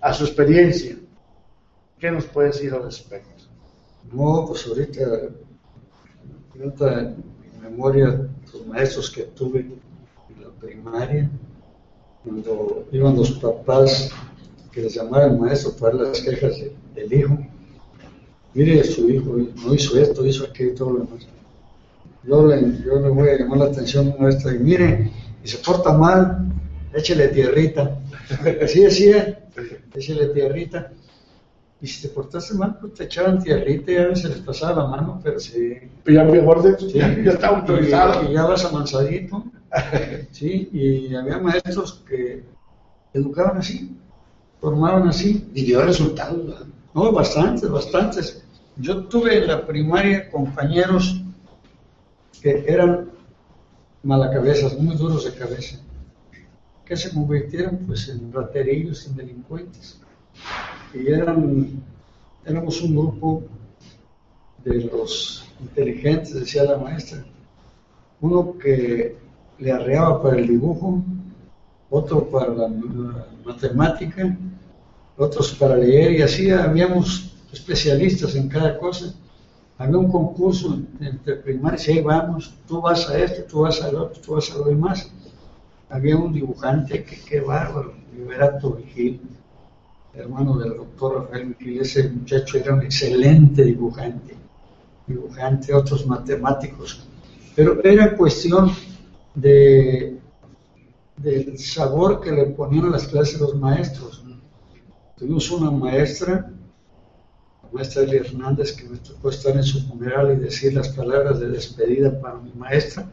A su experiencia, ¿Qué nos puede decir al respecto? No, pues ahorita, ahorita en memoria los maestros que tuve en la primaria, cuando iban los papás que les llamaban maestro para las quejas del hijo, mire, su hijo no hizo esto, hizo aquello y todo lo demás. Yo le, yo le voy a llamar la atención a maestra y mire, y se porta mal, échele tierrita. *laughs* Así decía, échele tierrita. Y si te portaste mal, pues te echaban tierrita y a veces les pasaba la mano, pero sí. Pero ya mejor de sí, ya, está autorizado. Y, ya vas amansadito. *laughs* sí, y había maestros que educaban así, formaban así. Y dio resultados. No, bastantes, bastantes. Yo tuve en la primaria compañeros que eran malacabezas, muy duros de cabeza, que se convirtieron pues en raterillos, en delincuentes. Y eran, éramos un grupo de los inteligentes, decía la maestra, uno que le arreaba para el dibujo, otro para la, matemática, otros para leer y así habíamos especialistas en cada cosa. Había un concurso entre primarios y vamos, tú vas a esto, tú vas al otro, tú vas a lo demás. había un dibujante que qué bárbaro, Liberato Vigil, hermano del doctor Rafael Vigil, ese muchacho era un excelente dibujante, dibujante, otros matemáticos, pero era cuestión de del sabor que le ponían a las clases los maestros. Tuvimos una maestra, maestra Elia Hernández, que me tocó estar en su funeral y decir las palabras de despedida para mi maestra.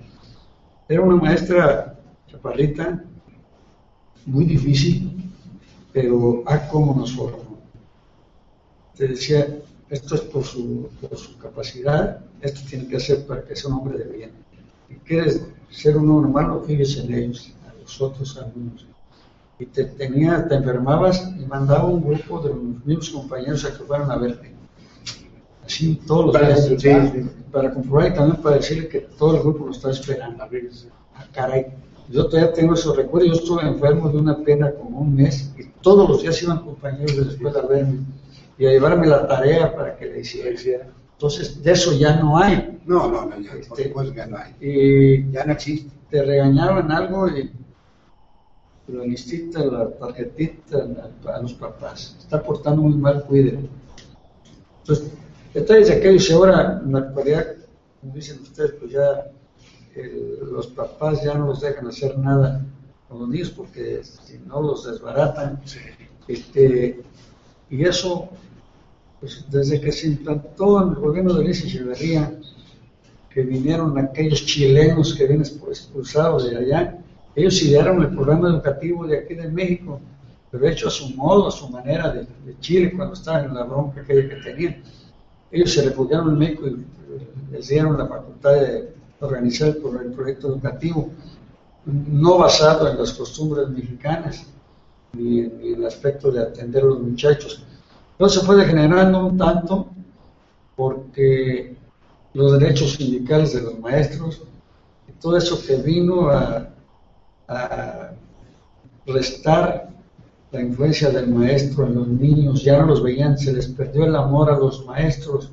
Era una maestra chaparrita, muy difícil, pero a cómo nos formó. Te decía, esto es por su, por su capacidad, esto tiene que ser para que sea un hombre de bien. Si quieres ser un hombre malo, fíjese en ellos los otros alumnos. Y te, tenía, te enfermabas y mandaba un grupo de los mismos compañeros a que fueran a verte. Así todos los Para, días. sí, Para comprobar y también para decirle que todo el grupo lo está esperando. Ah, caray. Yo todavía tengo esos recuerdos. Yo estuve enfermo de una pena como un mes y todos los días iban compañeros de la escuela a verme y a llevarme la tarea para que la hiciera. Entonces, de eso ya no hay. No, no, no, ya, Este, que no hay. Y Ya no existe. te regañaban algo y la listita, la tarjetita a, a los papás. Está portando muy mal, cuídenlo. Entonces, detalles de aquellos y ahora en la actualidad, como dicen ustedes, pues ya eh, los papás ya no los dejan hacer nada con los niños porque si no los desbaratan. Este, y eso, pues desde que se implantó en el gobierno de Luis Echeverría, que vinieron aquellos chilenos que vienen expulsados de allá, ellos idearon el programa educativo de aquí de México, pero hecho a su modo, a su manera de, de Chile cuando estaban en la bronca aquella que tenían. Ellos se refugiaron en México y les dieron la facultad de organizar el, pro- el proyecto educativo, no basado en las costumbres mexicanas, ni en, ni en el aspecto de atender a los muchachos. Entonces fue degenerando un tanto porque los derechos sindicales de los maestros, todo eso que vino a, a restar la influencia del maestro en los niños, ya no los veían, se les perdió el amor a los maestros,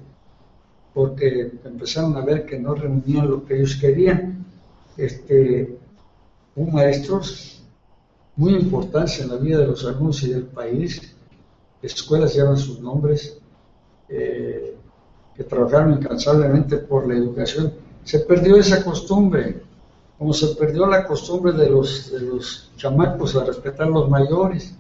porque empezaron a ver que no reunían lo que ellos querían. Este, un maestros muy importantes en la vida de los alumnos y del país, escuelas llevan sus nombres, eh, que trabajaron incansablemente por la educación. Se perdió esa costumbre, como se perdió la costumbre de los, de los chamacos a respetar a los mayores.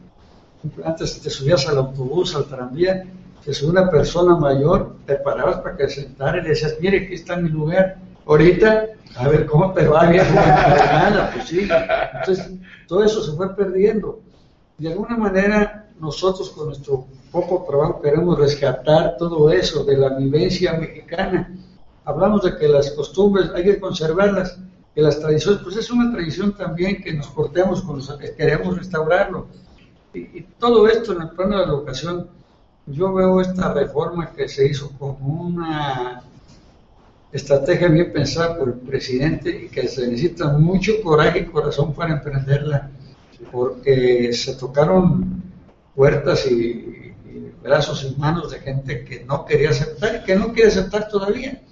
Antes te subías al autobús, al tranvía, te subía una persona mayor, te parabas para que se sentara y decías, mire, aquí está mi lugar. Ahorita, a ver cómo viejo, nada, pues sí. Entonces, todo eso se fue perdiendo. De alguna manera, nosotros con nuestro poco trabajo queremos rescatar todo eso de la vivencia mexicana. Hablamos de que las costumbres hay que conservarlas, que las tradiciones, pues es una tradición también que nos portemos con los que queremos restaurarlo. Y, y todo esto en el plano de la educación, yo veo esta reforma que se hizo como una estrategia bien pensada por el presidente y que se necesita mucho coraje y corazón para emprenderla, porque se tocaron puertas y, y brazos y manos de gente que no quería aceptar y que no quiere aceptar todavía.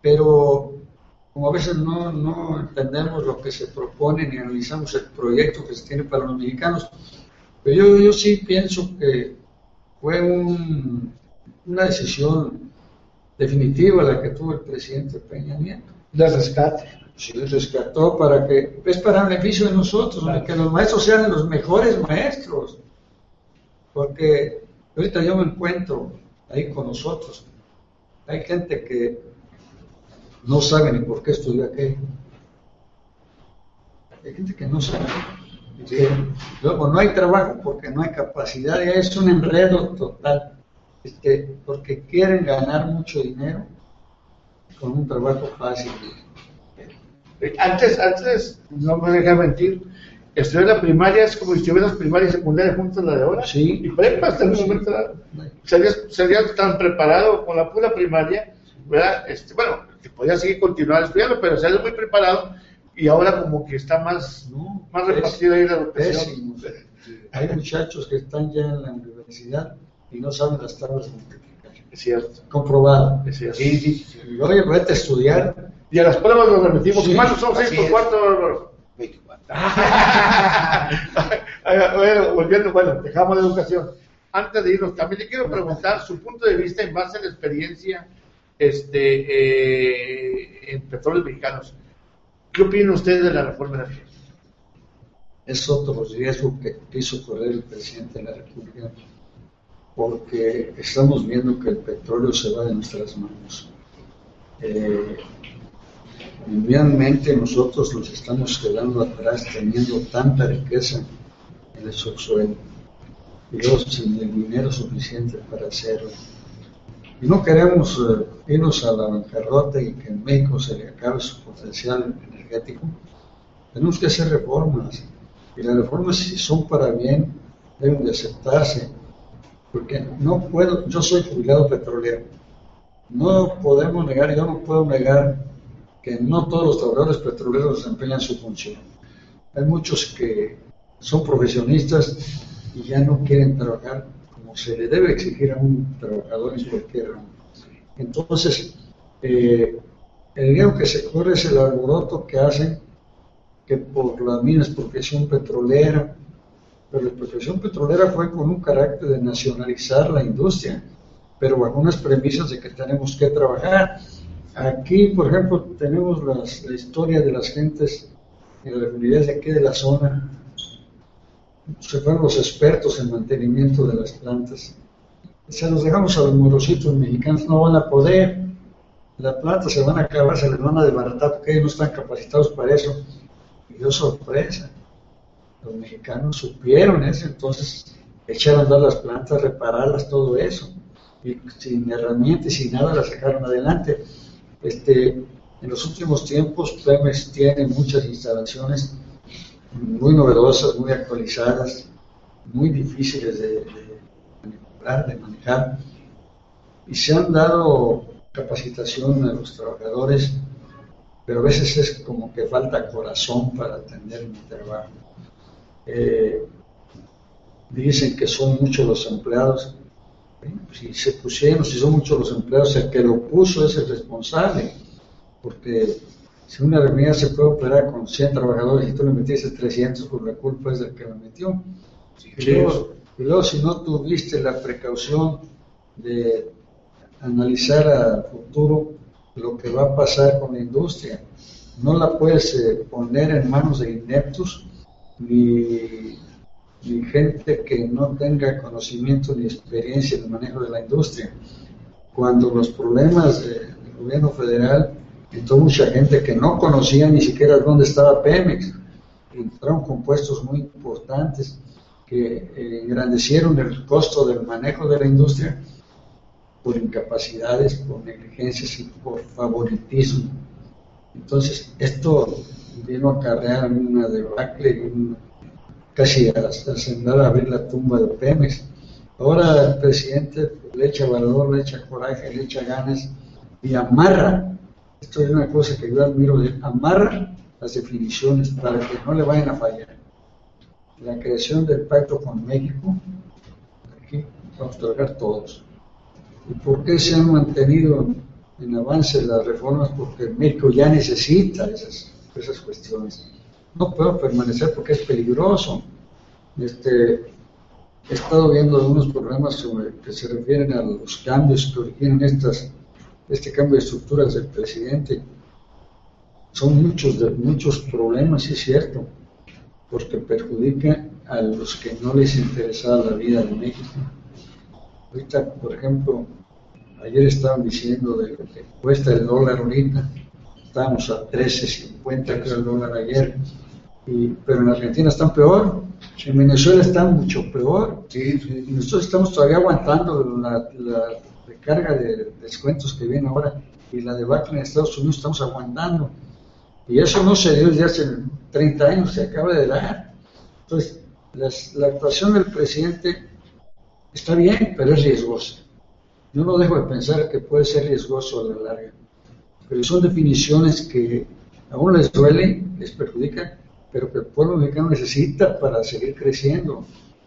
Pero como a veces no, no entendemos lo que se propone ni analizamos el proyecto que se tiene para los mexicanos, pero yo, yo sí pienso que fue un- una decisión definitiva la que tuvo el presidente Peña Nieto. De rescate. Sí, rescató para que, es para beneficio de nosotros, Claro. que los maestros sean los mejores maestros. Porque ahorita yo me encuentro ahí con nosotros. Hay gente que no sabe ni por qué estudió aquello. Hay gente que no sabe. Que luego no hay trabajo porque no hay capacidad, y es un enredo total. Este, porque quieren ganar mucho dinero con un trabajo fácil. Antes, antes, no me deja mentir, estudiar la primaria es como si estuvieras primaria y secundaria juntos la de ahora. Sí. Y prepa hasta el momento. serías tan preparado con la pura primaria, ¿verdad? Este, bueno, que podías seguir continuar estudiando, pero serías muy preparado y ahora como que está más, No, más repartida ahí la educación. Hay muchachos que están ya en la universidad y no saben las tablas de multiplicar. Es cierto, Comprobado. es cierto. Y, oye, vete a estudiar. Y a las pruebas nos remitimos. Sí, ¿Cuántos son seis así por es. cuatro? 24. bueno, *laughs* volviendo, bueno, dejamos la educación. Antes de irnos, también le quiero preguntar su punto de vista en base a la experiencia este, eh, en petróleos mexicanos. ¿Qué opina usted de la reforma energética? Es otro riesgo que quiso correr el presidente de la República, porque estamos viendo que el petróleo se va de nuestras manos. Eh, nosotros nos estamos quedando atrás teniendo tanta riqueza en el subsuelo y luego sin el dinero suficiente para hacerlo. Y no queremos eh, irnos a la bancarrota y que en México se le acabe su potencial energético. Tenemos que hacer reformas. Y las reformas, si son para bien, deben de aceptarse. Porque no puedo, yo soy jubilado petrolero. No podemos negar, yo no puedo negar que no todos los trabajadores petroleros desempeñan su función. Hay muchos que son profesionistas y ya no quieren trabajar se le debe exigir a un trabajador en cualquier ramo. Entonces, eh, el riesgo que se corre es el alboroto que hacen que por la minas, profesión petrolera, pero la profesión petrolera fue con un carácter de nacionalizar la industria, pero bajo unas premisas de que tenemos que trabajar Aquí, por ejemplo, tenemos la historia de las gentes en las comunidades de aquí de la zona. Se fueron los expertos en mantenimiento de las plantas. Se los dejamos a los morositos mexicanos, no van a poder. Las plantas se van a acabar, se les van a desbaratar porque ellos no están capacitados para eso. Y dio sorpresa. Los mexicanos supieron eso, entonces echaron a andar las plantas, repararlas, todo eso. Y sin herramientas sin nada las sacaron adelante este, en los últimos tiempos, Pemex tiene muchas instalaciones muy novedosas, muy actualizadas, muy difíciles de, de, de manejar, y se han dado capacitación a los trabajadores, pero a veces es como que falta corazón para atender mi trabajo. Eh, dicen que son muchos los empleados, si se pusieron, si son muchos los empleados, el que lo puso es el responsable, porque si una reunión se puede operar con 100 trabajadores y tú le metiste 300, por pues la culpa es del que lo metió. y, luego, si no tuviste la precaución de analizar a futuro lo que va a pasar con la industria, no la puedes eh, poner en manos de ineptos ni ni gente que no tenga conocimiento ni experiencia en el manejo de la industria. Cuando los problemas del gobierno federal, entró mucha gente que no conocía ni siquiera dónde estaba Pemex. Entraron compuestos muy importantes que eh, engrandecieron el costo del manejo de la industria por incapacidades, por negligencias y por favoritismo. Entonces, esto vino a acarrear una debacle, casi a, a a ver la tumba de Pemex. Ahora el presidente le echa valor, le echa coraje, le echa ganas y amarra, esto es una cosa que yo admiro, amarra las definiciones para que no le vayan a fallar. La creación del pacto con México, aquí vamos a trabajar todos. ¿Y por qué se han mantenido en avance las reformas? Porque México ya necesita esas, esas cuestiones no puedo permanecer porque es peligroso. Este, he estado viendo algunos programas que se refieren a los cambios que originan estas, este cambio de estructuras del presidente. Son muchos, de, muchos problemas, es cierto, porque perjudica a los que no les interesa la vida de México. Ahorita, por ejemplo, ayer estaban diciendo de lo que cuesta el dólar ahorita, estábamos a 13.50 creo el dólar ayer, pero en Argentina están peor, en Venezuela están mucho peor. Y nosotros estamos todavía aguantando la, la recarga de descuentos que viene ahora y la debacle en Estados Unidos estamos aguantando. Y eso no se dio desde hace 30 años, se acaba de dar. Entonces, la actuación del presidente está bien, pero es riesgosa. Yo no dejo de pensar que puede ser riesgoso a la larga. Pero son definiciones que a uno les duele, les perjudican, pero que el pueblo mexicano necesita para seguir creciendo.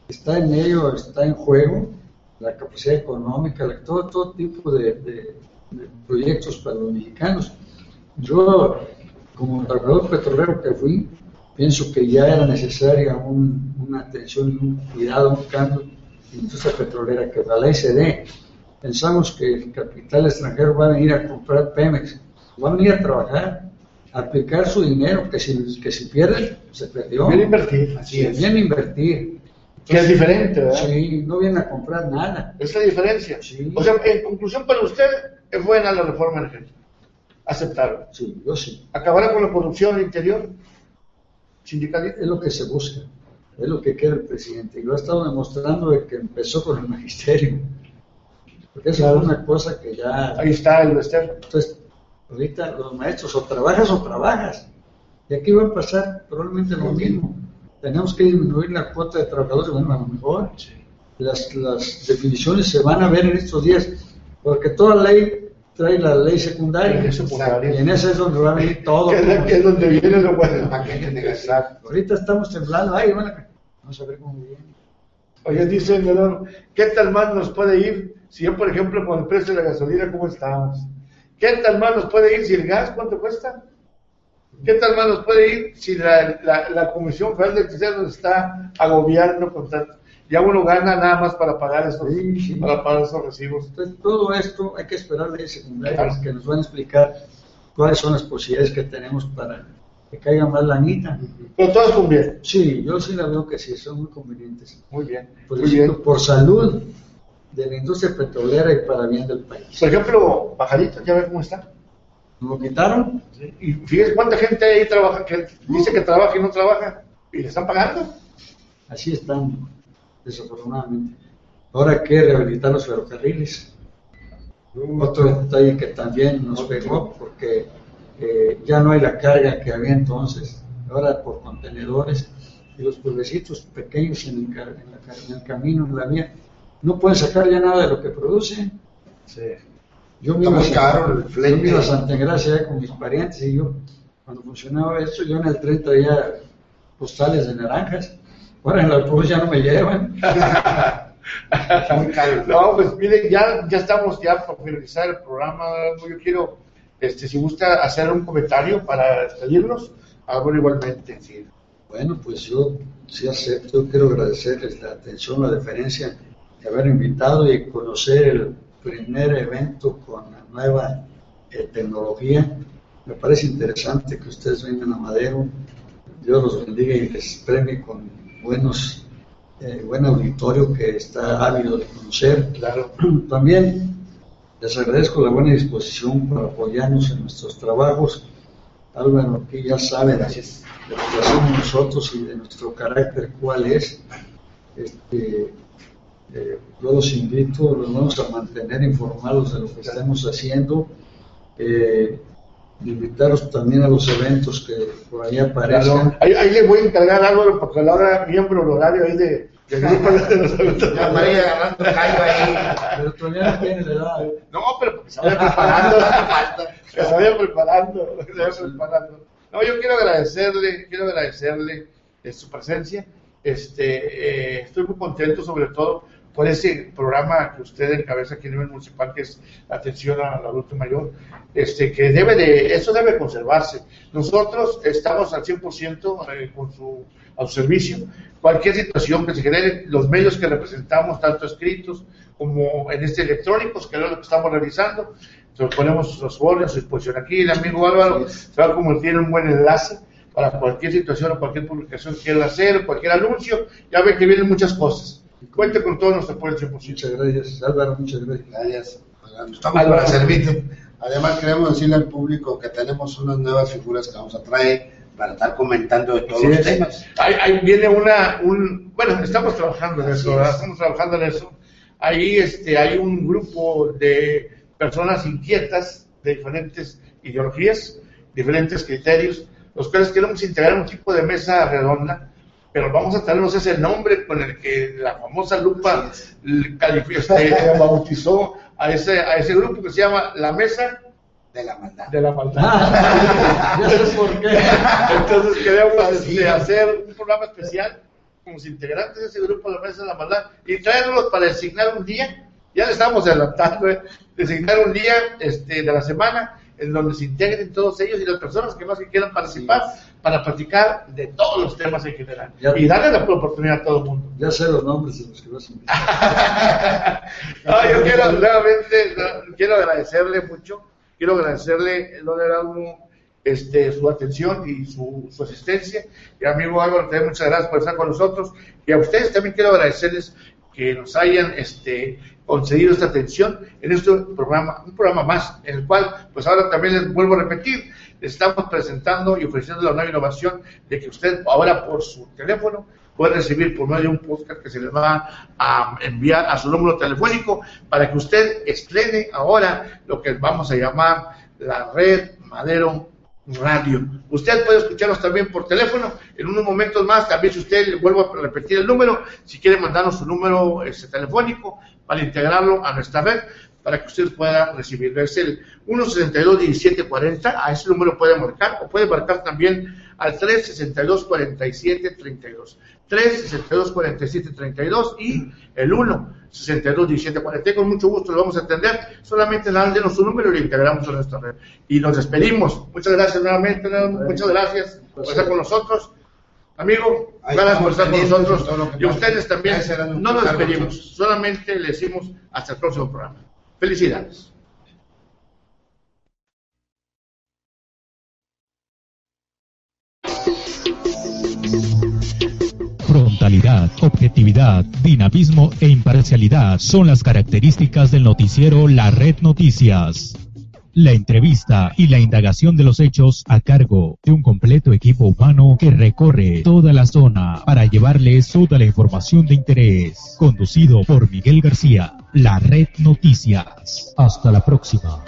Está en ello, está en juego la capacidad económica, todo, todo tipo de, proyectos para los mexicanos. Yo, como trabajador petrolero que fui, pienso que ya era necesaria una atención y un cuidado, un cambio en la industria petrolera que la ley se dé. Pensamos que el capital extranjero va a venir a comprar Pemex, va a venir a trabajar, a aplicar su dinero, que si, que si pierde, se perdió. Viene a invertir, así es. Viene a invertir. Que es diferente, ¿verdad? Sí, no viene a comprar nada. Es la diferencia. O sea, en conclusión, para usted es buena la reforma energética. Aceptarla. Sí, yo sí. ¿Acabará con la corrupción interior? ¿Sindicalista? Es lo que se busca. Es lo que quiere el presidente. Y lo ha estado demostrando de que empezó con el magisterio. Porque esa es una cosa que ya... Ahí está el Wester. Entonces, ahorita los maestros o trabajas o trabajas. Y aquí va a pasar probablemente lo mismo tenemos que disminuir la cuota de trabajadores, bueno, a lo mejor las, las definiciones se van a ver en estos días, porque toda ley trae la ley secundaria, y en esa es donde va a venir todo. es, donde viene lo bueno, Ahorita estamos temblando, ay, bueno, vamos a ver cómo viene. Oye, dice ¿qué tal mal nos puede ir si yo, por ejemplo, con el precio de la gasolina, ¿cómo estamos? ¿Qué tal mal nos puede ir si el gas, cuánto cuesta? ¿Qué tal más nos puede ir si la, la, Comisión Federal de Electricidad nos está agobiando con tanto? Ya uno gana nada más para pagar esos, para pagar esos recibos. Entonces, todo esto hay que esperar leyes secundarias que nos van a explicar cuáles son las posibilidades que tenemos para que caiga más la anita. Pero todas convienen. Sí, yo sí la veo que sí, son muy convenientes. Muy bien. Por, muy bien. por salud de la industria petrolera y para bien del país. Por ejemplo, Pajarito, ya ve cómo está lo quitaron. Y fíjese cuánta gente ahí trabaja, que dice que trabaja y no trabaja, y le están pagando. Así están, desafortunadamente. Ahora que rehabilitar los ferrocarriles. Otro detalle que también nos pegó, porque eh, ya no hay la carga que había entonces, ahora por contenedores, y los pueblecitos pequeños en el, en el camino, en la vía, no pueden sacar ya nada de lo que producen. Sí. Yo me, iba, a, Santa Gracia con mis parientes y yo, cuando funcionaba eso, yo en el tren traía postales de naranjas. Ahora en el autobús ya no me llevan. *laughs* no, pues miren, ya, ya estamos ya por finalizar el programa. Yo quiero, este, si gusta hacer un comentario para despedirnos, hago igualmente. Bueno, pues yo sí acepto, yo quiero agradecerles la atención, la deferencia de haber invitado y conocer el primer evento con la nueva eh, tecnología. Me parece interesante que ustedes vengan a Madero. Dios los bendiga y les premie con buenos, eh, buen auditorio que está ávido de conocer. Claro. *clears throat* También les agradezco la buena disposición para apoyarnos en nuestros trabajos. Álvaro, que ya sabe de, lo que hacemos nosotros y de nuestro carácter cuál es. Este, eh, yo los invito, los vamos a mantener informados de lo que estamos haciendo. Eh, invitaros también a los eventos que por ahí aparecen. Ahí, ahí, le voy a encargar algo porque la hora miembro horario ahí de, de grupo de los eventos. Ya María agarrando callo ahí. Pero todavía no tiene la edad. No, pero porque se vaya preparando. *laughs* se vaya preparando. Se vaya preparando. No, yo quiero agradecerle, quiero agradecerle eh, su presencia. Este, eh, estoy muy contento sobre todo por ese programa que usted encabeza aquí a nivel municipal, que es atención al adulto mayor, este, que debe de, eso debe conservarse. Nosotros estamos al 100% eh, con su, a su servicio. Cualquier situación que se genere, los medios que representamos, tanto escritos como en este electrónicos, que es lo que estamos realizando, ponemos los órdenes a su disposición. Aquí el amigo Álvaro se va a convertir en un buen enlace para cualquier situación o cualquier publicación que quiera hacer, cualquier anuncio. Ya ve que vienen muchas cosas. Cuente con todo nuestro apoyo Muchas gracias, Álvaro, muchas gracias. Gracias. Estamos para servirte. Además, queremos decirle al público que tenemos unas nuevas figuras que vamos a traer para estar comentando de todos los temas. Ahí, viene una, un, bueno, estamos trabajando en eso, estamos trabajando en eso. Ahí este, hay un grupo de personas inquietas de diferentes ideologías, diferentes criterios, los cuales queremos integrar un tipo de mesa redonda pero vamos a tenernos ese nombre con el que la famosa lupa este, bautizó a ese, a ese grupo que se llama La Mesa de la Maldad. De la Maldad. Ah, *laughs* por qué. Entonces queremos este, hacer un programa especial con los integrantes de ese grupo de la Mesa de la Maldad y traerlos para designar un día, ya le estamos adelantando, ¿eh? designar un día este, de la semana en donde se integren todos ellos y las personas que más que quieran participar para platicar de todos los temas en general y darle la oportunidad a todo el mundo. Ya sé los nombres de los que vas a invitar. *laughs* yo quiero nuevamente, quiero agradecerle mucho, quiero agradecerle, don Erasmo, este, su atención y su, su, asistencia. Y amigo Álvaro, también muchas gracias por estar con nosotros. Y a ustedes también quiero agradecerles que nos hayan este, concedido esta atención en este programa, un programa más, en el cual, pues ahora también les vuelvo a repetir, estamos presentando y ofreciendo la nueva innovación de que usted ahora por su teléfono puede recibir por medio de un podcast que se les va a enviar a su número telefónico para que usted estrene ahora lo que vamos a llamar la red Madero radio. Usted puede escucharnos también por teléfono. En unos momentos más, también si usted le vuelvo a repetir el número, si quiere mandarnos su número este, telefónico para integrarlo a nuestra red, para que usted pueda recibirlo. Es el 162-1740, a ese número puede marcar o puede marcar también al 362-4732. 362-4732 y el 1-62-1740. Con mucho gusto lo vamos a atender. Solamente denos su número y lo integramos a nuestra red. Y nos despedimos. Muchas gracias nuevamente. Muchas gracias por estar con nosotros. Amigo, gracias por estar con nosotros. Y ustedes también. No nos despedimos. Solamente le decimos hasta el próximo programa. Felicidades. Frontalidad, objetividad, dinamismo e imparcialidad son las características del noticiero La Red Noticias. La entrevista y la indagación de los hechos a cargo de un completo equipo humano que recorre toda la zona para llevarles toda la información de interés. Conducido por Miguel García, La Red Noticias. Hasta la próxima.